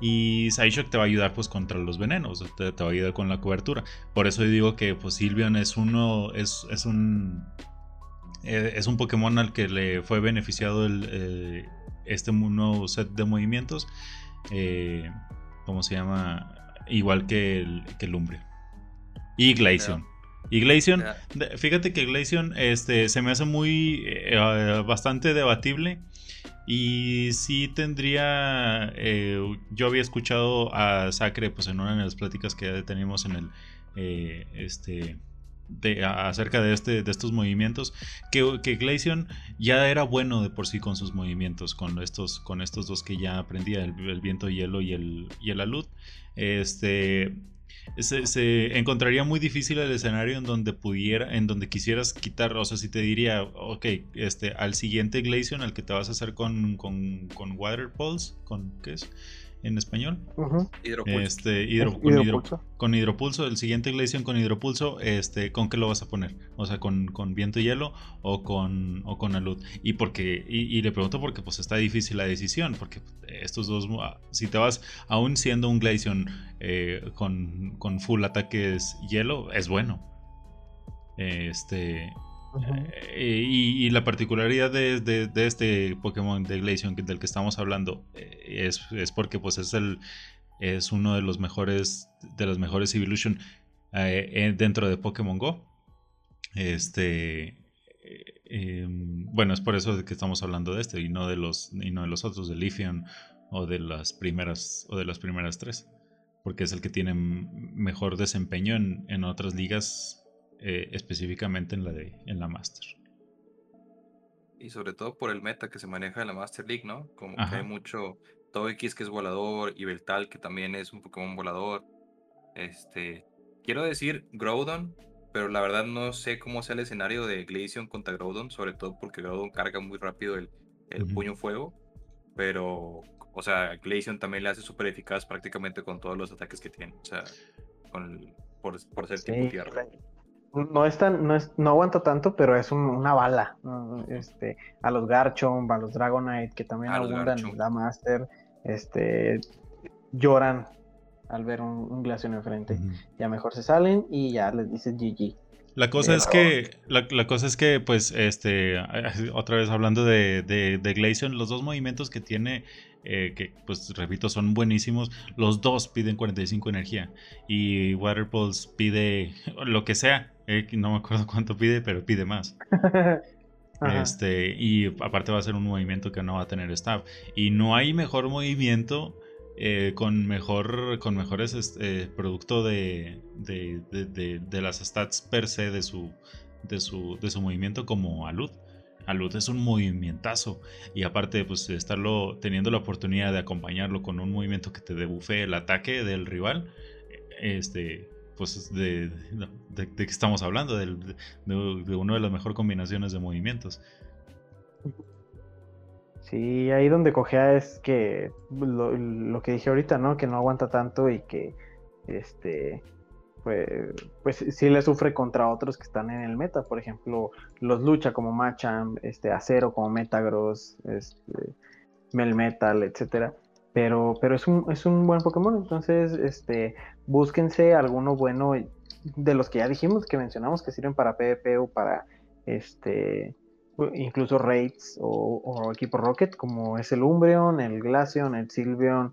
B: Y Psyshock te va a ayudar pues contra los venenos, te, va a ayudar con la cobertura. Por eso digo que pues Silvion es uno, es, es un... Eh, es un Pokémon al que le fue beneficiado eh, este nuevo set de movimientos. Eh, ¿Cómo se llama? Igual que el, que Lumbre. Y Glaceon. Y Glaceon, fíjate que Glaceon este, se me hace muy bastante debatible y sí tendría, eh, yo había escuchado a Sacre pues en una de las pláticas que teníamos en el, eh, este, de, acerca de, este, de estos movimientos, que, que ya era bueno de por sí con sus movimientos, con estos, con estos dos que ya aprendía, el, el viento hielo y el, y el alud. Este, se, encontraría muy difícil el escenario en donde pudiera, en donde quisieras quitar, o sea, si te diría, ok, este, al siguiente Glaceon, al que te vas a hacer con, con, con Water Pulse, con, ¿qué es? En español.
C: Hidropulso.
B: Este, con, hidropulso. El siguiente Glaceon con hidropulso, este, ¿con qué lo vas a poner? O sea, con, con viento y hielo o con, o con alud. Y porque, y, le pregunto porque pues está difícil la decisión. Porque estos dos, ah, si te vas, aún siendo un Glaceon eh, con, con full ataques hielo, es bueno. Este. Eh, y, la particularidad de, este Pokémon de Glaceon del que estamos hablando eh, es, porque pues es el es uno de los mejores de los mejores Evolution eh, dentro de Pokémon Go. Este em, bueno, es por eso que estamos hablando de este y no de los y no de los otros de Lithium o de las primeras o de las primeras tres, porque es el que tiene mejor desempeño en otras ligas eh, específicamente en la, de, en la Master.
C: Y sobre todo por el meta que se maneja en la Master League, ¿no? Como que hay mucho X que es volador y Beltal que también es un Pokémon volador. Este, quiero decir Groudon, pero la verdad no sé cómo sea el escenario de Glaceon contra Groudon, sobre todo porque Groudon carga muy rápido el, el puño fuego, pero, o sea, Glaceon también le hace súper eficaz prácticamente con todos los ataques que tiene, o sea, con por, por, ser tipo tierra
A: no es tan, no, es, no aguanta tanto, pero es una bala. Este, a los Garchomp, a los Dragonite, que también abundan en la Master, este, lloran al ver un, un Glaceon enfrente. Ya mejor se salen y ya les dices GG.
B: La cosa es que, la, cosa es que, pues, este, otra vez hablando de, de, de los dos movimientos que tiene eh, que pues repito son buenísimos. Los dos piden 45 energía y Water pide lo que sea, eh, no me acuerdo cuánto pide, pero pide más. este, y aparte va a ser un movimiento que no va a tener staff. Y no hay mejor movimiento eh, con mejor con mejores este, producto de, de, las stats per se de su, de su, de su movimiento como alud. Alud es un movimentazo y aparte pues estarlo teniendo la oportunidad de acompañarlo con un movimiento que te debufe el ataque del rival este pues de, de, qué estamos hablando de, una de las mejores combinaciones de movimientos
A: sí ahí donde cogea es que lo, lo que dije ahorita no que no aguanta tanto y que este pues, pues sí le sufre contra otros que están en el meta. Por ejemplo, los lucha como Machamp, este, Acero como Metagross, este, Melmetal, etcétera. Pero, pero es un, es un buen Pokémon. Entonces, este, búsquense alguno bueno de los que ya dijimos, que mencionamos, que sirven para PvP o para este incluso raids o, o equipo Rocket, como es el Umbreon, el Glaceon, el Sylveon,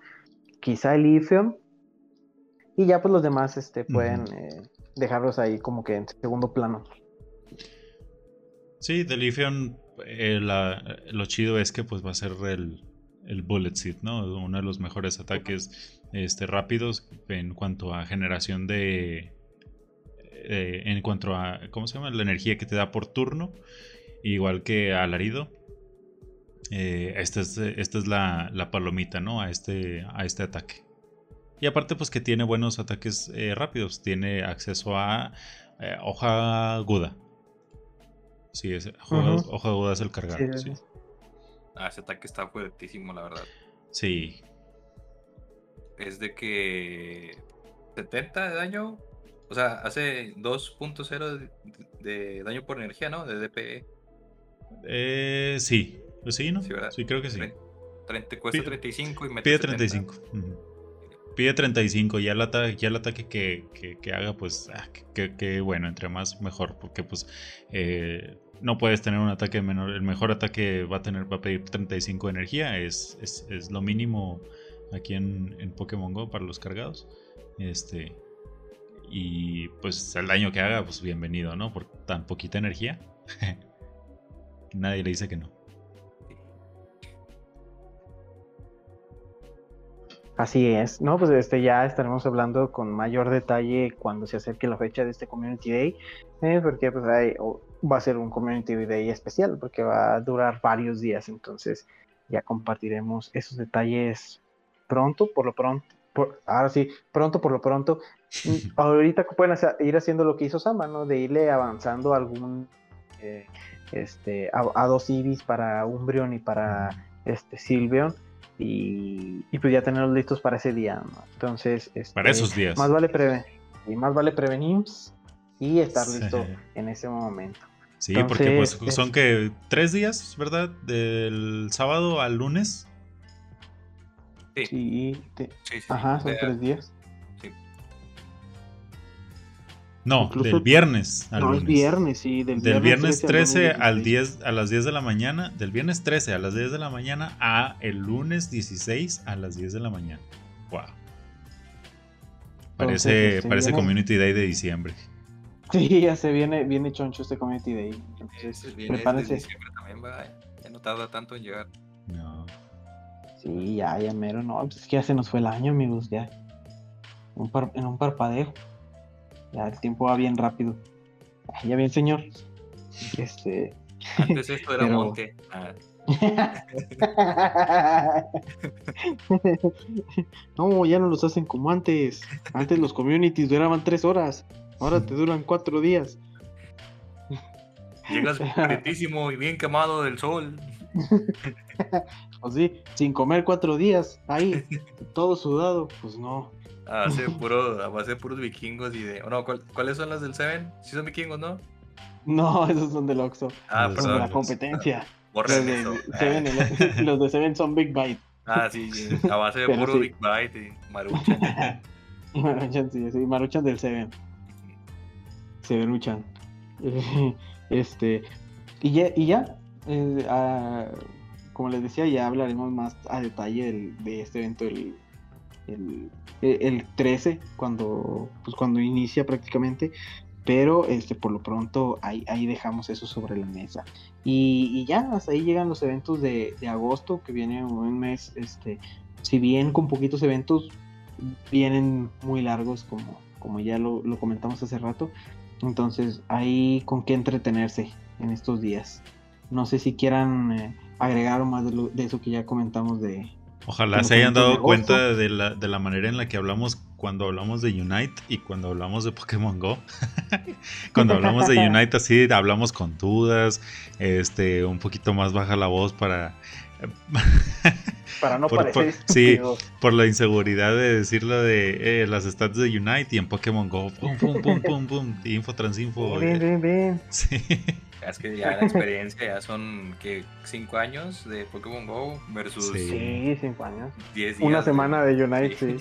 A: quizá el Lithium, y ya pues los demás este, pueden eh, dejarlos ahí como que en segundo plano.
B: Sí, de eh, lo chido es que pues va a ser el, el Bullet Seed, ¿no? Uno de los mejores ataques este, rápidos en cuanto a generación de... Eh, en cuanto a, ¿cómo se llama? La energía que te da por turno. Igual que alarido. esta es, esta es la, la, palomita, ¿no? A este, a este ataque. Y aparte, pues que tiene buenos ataques eh, rápidos. Tiene acceso a eh, hoja aguda. Sí, hoja, aguda es el cargar.
C: Ah, ese ataque está fuertísimo, la verdad.
B: Sí.
C: Es de que 70 de daño. O sea, hace 2.0 de, daño por energía, ¿no? De DPE.
B: Eh, sí. Pues sí, ¿no? Sí, creo que sí.
C: cuesta 35 y mete
B: Pide 35 pide 35, ya el, ataque, ya el ataque que, haga, pues, ah, que, bueno, entre más mejor, porque pues eh, no puedes tener un ataque menor, el mejor ataque va a tener, va a pedir 35 de energía, es, es, lo mínimo aquí en, en, Pokémon Go para los cargados. Este, y pues el daño que haga, pues bienvenido, ¿no? Por tan poquita energía. Nadie le dice que no.
A: Así es, ¿no? Pues este ya estaremos hablando con mayor detalle cuando se acerque la fecha de este Community Day, eh, porque pues ahí va a ser un Community Day especial, porque va a durar varios días, entonces ya compartiremos esos detalles pronto, por lo pronto, ahora sí, pronto por lo pronto. Ahorita pueden ir haciendo lo que hizo Samba, ¿no? De irle avanzando algún, eh, este, a, dos Ibis para Umbreon y para este Silveon y, pues ya tenerlos listos para ese día. Entonces, este,
B: para esos días.
A: Más vale, prevenir y más vale prevenir y estar listo en ese momento.
B: Sí, porque pues son que tres días, ¿verdad? Del sábado al lunes.
A: Sí, sí, ajá, son tres días.
B: No,
A: Incluso-
B: del viernes al
A: no,
B: lunes.
A: es viernes, sí. Del,
B: Del viernes 13
A: al
B: al
A: lunes
B: 10 a las 10 de la mañana, del viernes 13 a las 10 de la mañana a el lunes 16 a las 10 de la mañana. Wow. Parece,
A: Entonces, este,
B: parece
A: viene-
B: Community Day de diciembre.
A: Sí, ya se viene, viene choncho este Community Day. Entonces,
C: Ese viene
A: prepárense.
C: desde diciembre también, va. Ya no tarda tanto en llegar.
B: No.
A: Sí, ya, ya mero, no, pues es que ya se nos fue el año, amigos, ya. Un par- en un parpadeo. Ya el tiempo va bien rápido. Ya bien, señor. Este.
C: Antes esto era
A: Pero-
C: monte. Ah,
A: no, ya no los hacen como antes. Antes los communities duraban tres horas. Ahora te duran cuatro días.
C: llegas pretísimo y bien quemado del sol.
A: O sí, sin comer cuatro días. Ahí, todo sudado. Pues no.
C: A base de, puro, a base de puros vikingos y de. oh, no, ¿cuál- ¿cuáles son las del Seven? Sí son vikingos, ¿no?
A: No, esos son del Oxxo.
C: Ah,
A: Son de
C: perdón.
A: la competencia. Los de,
C: eso.
A: Seven, el- los de Seven son Big Bite.
C: Ah, sí, a base de
A: Pero
C: puro
A: sí.
C: Big Bite y Maruchan.
A: Maruchan, sí, sí, Maruchan del Seven. Severuchan. Este. Y ya, y ya eh, como les decía, ya hablaremos más a detalle del- de este evento el, el, el 13, cuando, pues cuando inicia prácticamente. Pero este, por lo pronto ahí, ahí dejamos eso sobre la mesa. Y, y ya, hasta ahí llegan los eventos de, de agosto, que viene un mes, este, si bien con poquitos eventos, vienen muy largos, como, como ya lo, lo comentamos hace rato. Entonces, hay con qué entretenerse en estos días. No sé si quieran eh, agregar más de, lo- de eso que ya comentamos de...
B: Ojalá se hayan
A: de
B: dado cuenta de la, de la manera en la que hablamos cuando hablamos de Unite y cuando hablamos de Pokémon Go. cuando hablamos de Unite así hablamos con dudas, este, un poquito más baja la voz para
A: Para no
B: Por-
A: parecer
B: por- sí. por la inseguridad de decirlo de eh, las stats de Unite y en Pokémon Go. Pum, pum, pum, pum, pum. Info, transinfo. Eh,
A: ven, ven.
B: Sí.
C: Es que ya la experiencia ya son que 5 años de Pokémon Go versus
B: Sí.
A: Sí, cinco años.
C: 10 días.
A: Una semana de Unite, sí.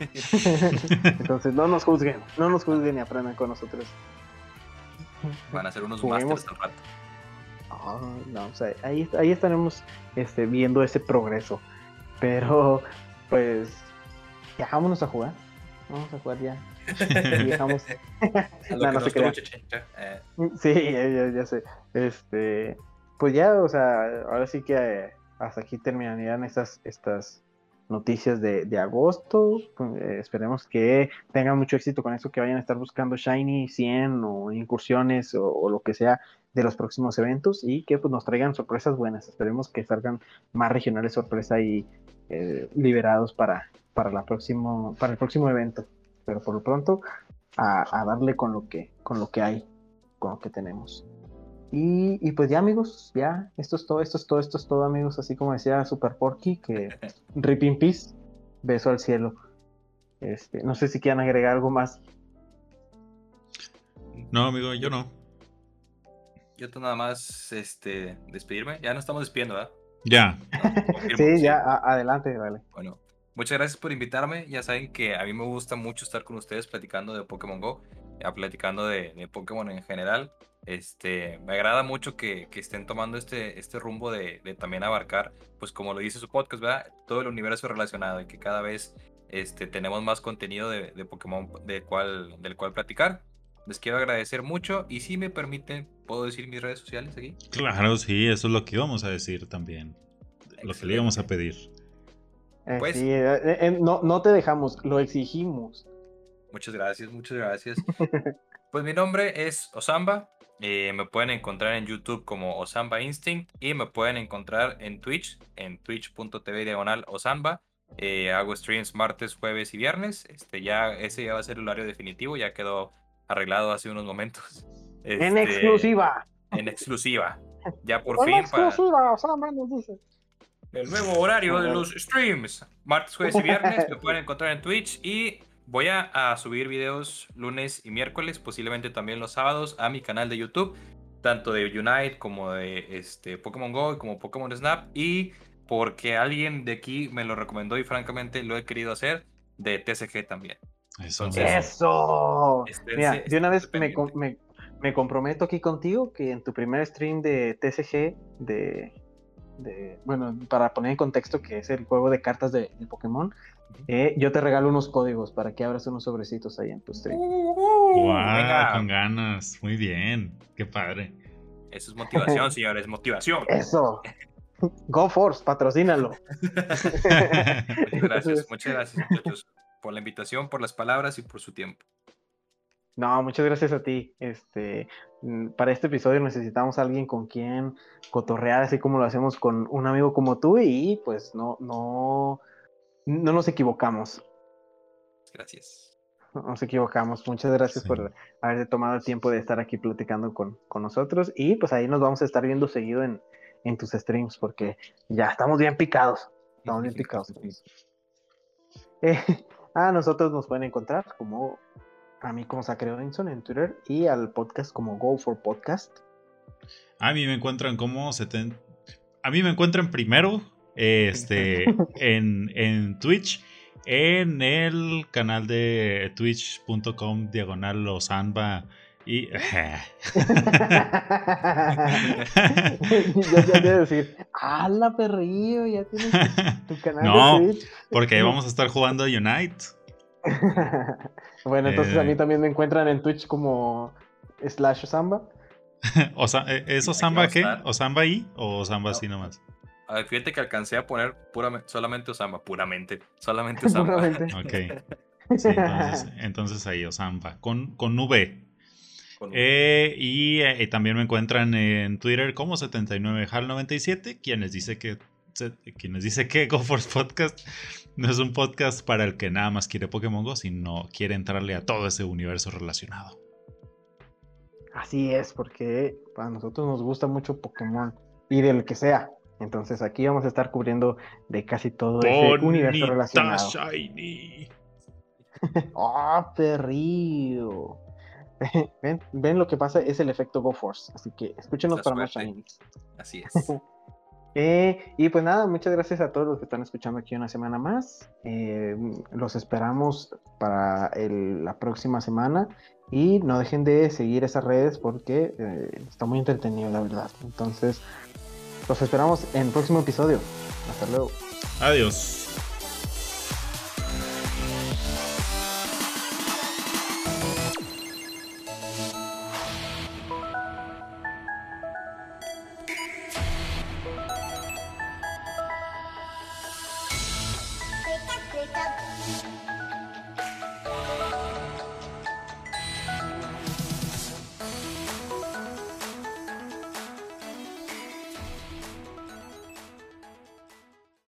A: Entonces, no nos juzguen, no nos juzguen y aprendan con nosotros.
C: Van a ser unos
A: Juguemos.
C: masters al rato.
A: No, o sea, ahí, ahí estaremos este, viendo ese progreso. Pero, pues, ya vámonos a jugar. Vamos a jugar ya. Y dejamos.
C: A lo
A: No,
C: que
A: no
C: nos
A: se crea.
C: Eh,
A: Sí, ya, ya, ya sé. Este, pues ya, o sea, ahora sí que eh, hasta aquí terminarían estas, estas noticias de, de agosto. Pues, eh, esperemos que tengan mucho éxito con eso, que vayan a estar buscando Shiny 100 o incursiones o, o lo que sea de los próximos eventos y que pues nos traigan sorpresas buenas. Esperemos que salgan más regionales sorpresa y eh, liberados para, para, la próximo, para el próximo evento. Pero por lo pronto, a, a darle con lo que, con lo que hay con lo que tenemos. Y, y pues ya amigos, ya, esto es todo, esto es todo, esto es todo amigos, así como decía Super Porky, que rip in peace, beso al cielo. Este, no sé si quieran agregar algo más.
B: No, amigo, yo no.
C: Yo tengo nada más este, despedirme. Ya no estamos despidiendo, ¿verdad?
B: Ya.
C: No, confirmo,
A: Sí, ya, a- adelante, dale.
C: Bueno, muchas gracias por invitarme. Ya saben que a mí me gusta mucho estar con ustedes platicando de Pokémon Go, ya platicando de, de Pokémon en general. Este, me agrada mucho que, que estén tomando este, este rumbo de, de también abarcar, pues como lo dice su podcast, ¿verdad? Todo el universo relacionado y que cada vez este, tenemos más contenido de, de Pokémon de cual, del cual platicar. Les quiero agradecer mucho y si me permiten, ¿puedo decir mis redes sociales aquí?
B: Claro, sí, eso es lo que íbamos a decir también. Lo que le íbamos a pedir.
A: Eh,
C: Pues-
A: sí, eh, eh, no, no te dejamos, lo exigimos.
C: Muchas gracias, muchas gracias. Pues mi nombre es Osamba. eh, me pueden encontrar en YouTube como Osamba Instinct y me pueden encontrar en Twitch, en twitch.tv diagonal Osamba. Eh, hago streams martes, jueves y viernes. Este ya, ese ya va a ser el horario definitivo, ya quedó arreglado hace unos momentos.
A: En
C: Este,
A: exclusiva.
C: En exclusiva. Ya por
A: En
C: fin para
A: exclusiva, o sea, dice.
C: el nuevo horario de los streams. Martes, jueves y viernes me pueden encontrar en Twitch y voy a, a subir videos lunes y miércoles, posiblemente también los sábados, a mi canal de YouTube, tanto de Unite como de este, Pokémon Go y como Pokémon Snap. Y porque alguien de aquí me lo recomendó y francamente lo he querido hacer, de TCG también.
B: Eso.
C: Entonces,
A: Eso. pero mira, de una vez me, me, me, comprometo aquí contigo que en tu primer stream de TCG, de, de, bueno, para poner en contexto que es el juego de cartas de, Pokémon, eh, yo te regalo unos códigos para que abras unos sobrecitos ahí en tu stream.
B: wow, con ganas, muy bien, qué padre.
C: Eso es motivación, señores, motivación.
A: Eso. Go Force, patrocínalo.
C: muchas gracias, muchas gracias, muchachos, por la invitación, por las palabras y por su tiempo.
A: No, muchas gracias a ti. Este, mm, para este episodio necesitamos a alguien con quien cotorrear, así como lo hacemos con un amigo como tú, y pues no, no, no nos equivocamos.
C: Gracias.
A: No nos equivocamos. Muchas gracias por haber tomado el tiempo de estar aquí platicando con, con, nosotros. Y pues ahí nos vamos a estar viendo seguido en, en tus streams, porque ya estamos bien picados. Estamos bien picados. Eh, a nosotros nos pueden encontrar como a mí como Sacre Robinson en Twitter y al podcast como Go for Podcast.
B: A mí me encuentran como 70. A mí me encuentran primero este, en, en Twitch, en el canal de twitch.com diagonal losanba y.
A: ya, ya te decir, ¡Hala, perrillo! Ya tienes tu canal
B: no, de Twitch. porque ahí vamos a estar jugando a Unite.
A: bueno, entonces a mí eh. también me encuentran en Twitch como slash Osamba.
B: o sea, ¿e-, ¿Es Osamba qué? ¿Osamba ahí o Osamba así nomás?
C: A ver, fíjate que alcancé a poner puramente, solamente Osamba, puramente. Solamente Osamba.
B: ok. entonces, ahí Osamba, con, con V. Eh, y eh, también me encuentran en Twitter como 79HAL97, quienes dice que quienes dice que GoForce Podcast no es un podcast para el que nada más quiere Pokémon Go, sino quiere entrarle a todo ese universo relacionado.
A: Así es, porque para nosotros nos gusta mucho Pokémon y del que sea. Entonces aquí vamos a estar cubriendo de casi todo ese universo relacionado. Shiny. ¡Oh, perrillo! ¿Ven, ven lo que pasa, es el efecto GoForce. Así que escúchenos para más.
C: Así es.
A: Eh, y pues nada, muchas gracias a todos los que están escuchando aquí una semana más. Eh, los esperamos para la próxima semana. Y no dejen de seguir esas redes porque eh, está muy entretenido, la verdad. Entonces, los esperamos en el próximo episodio. Hasta luego.
B: Adiós.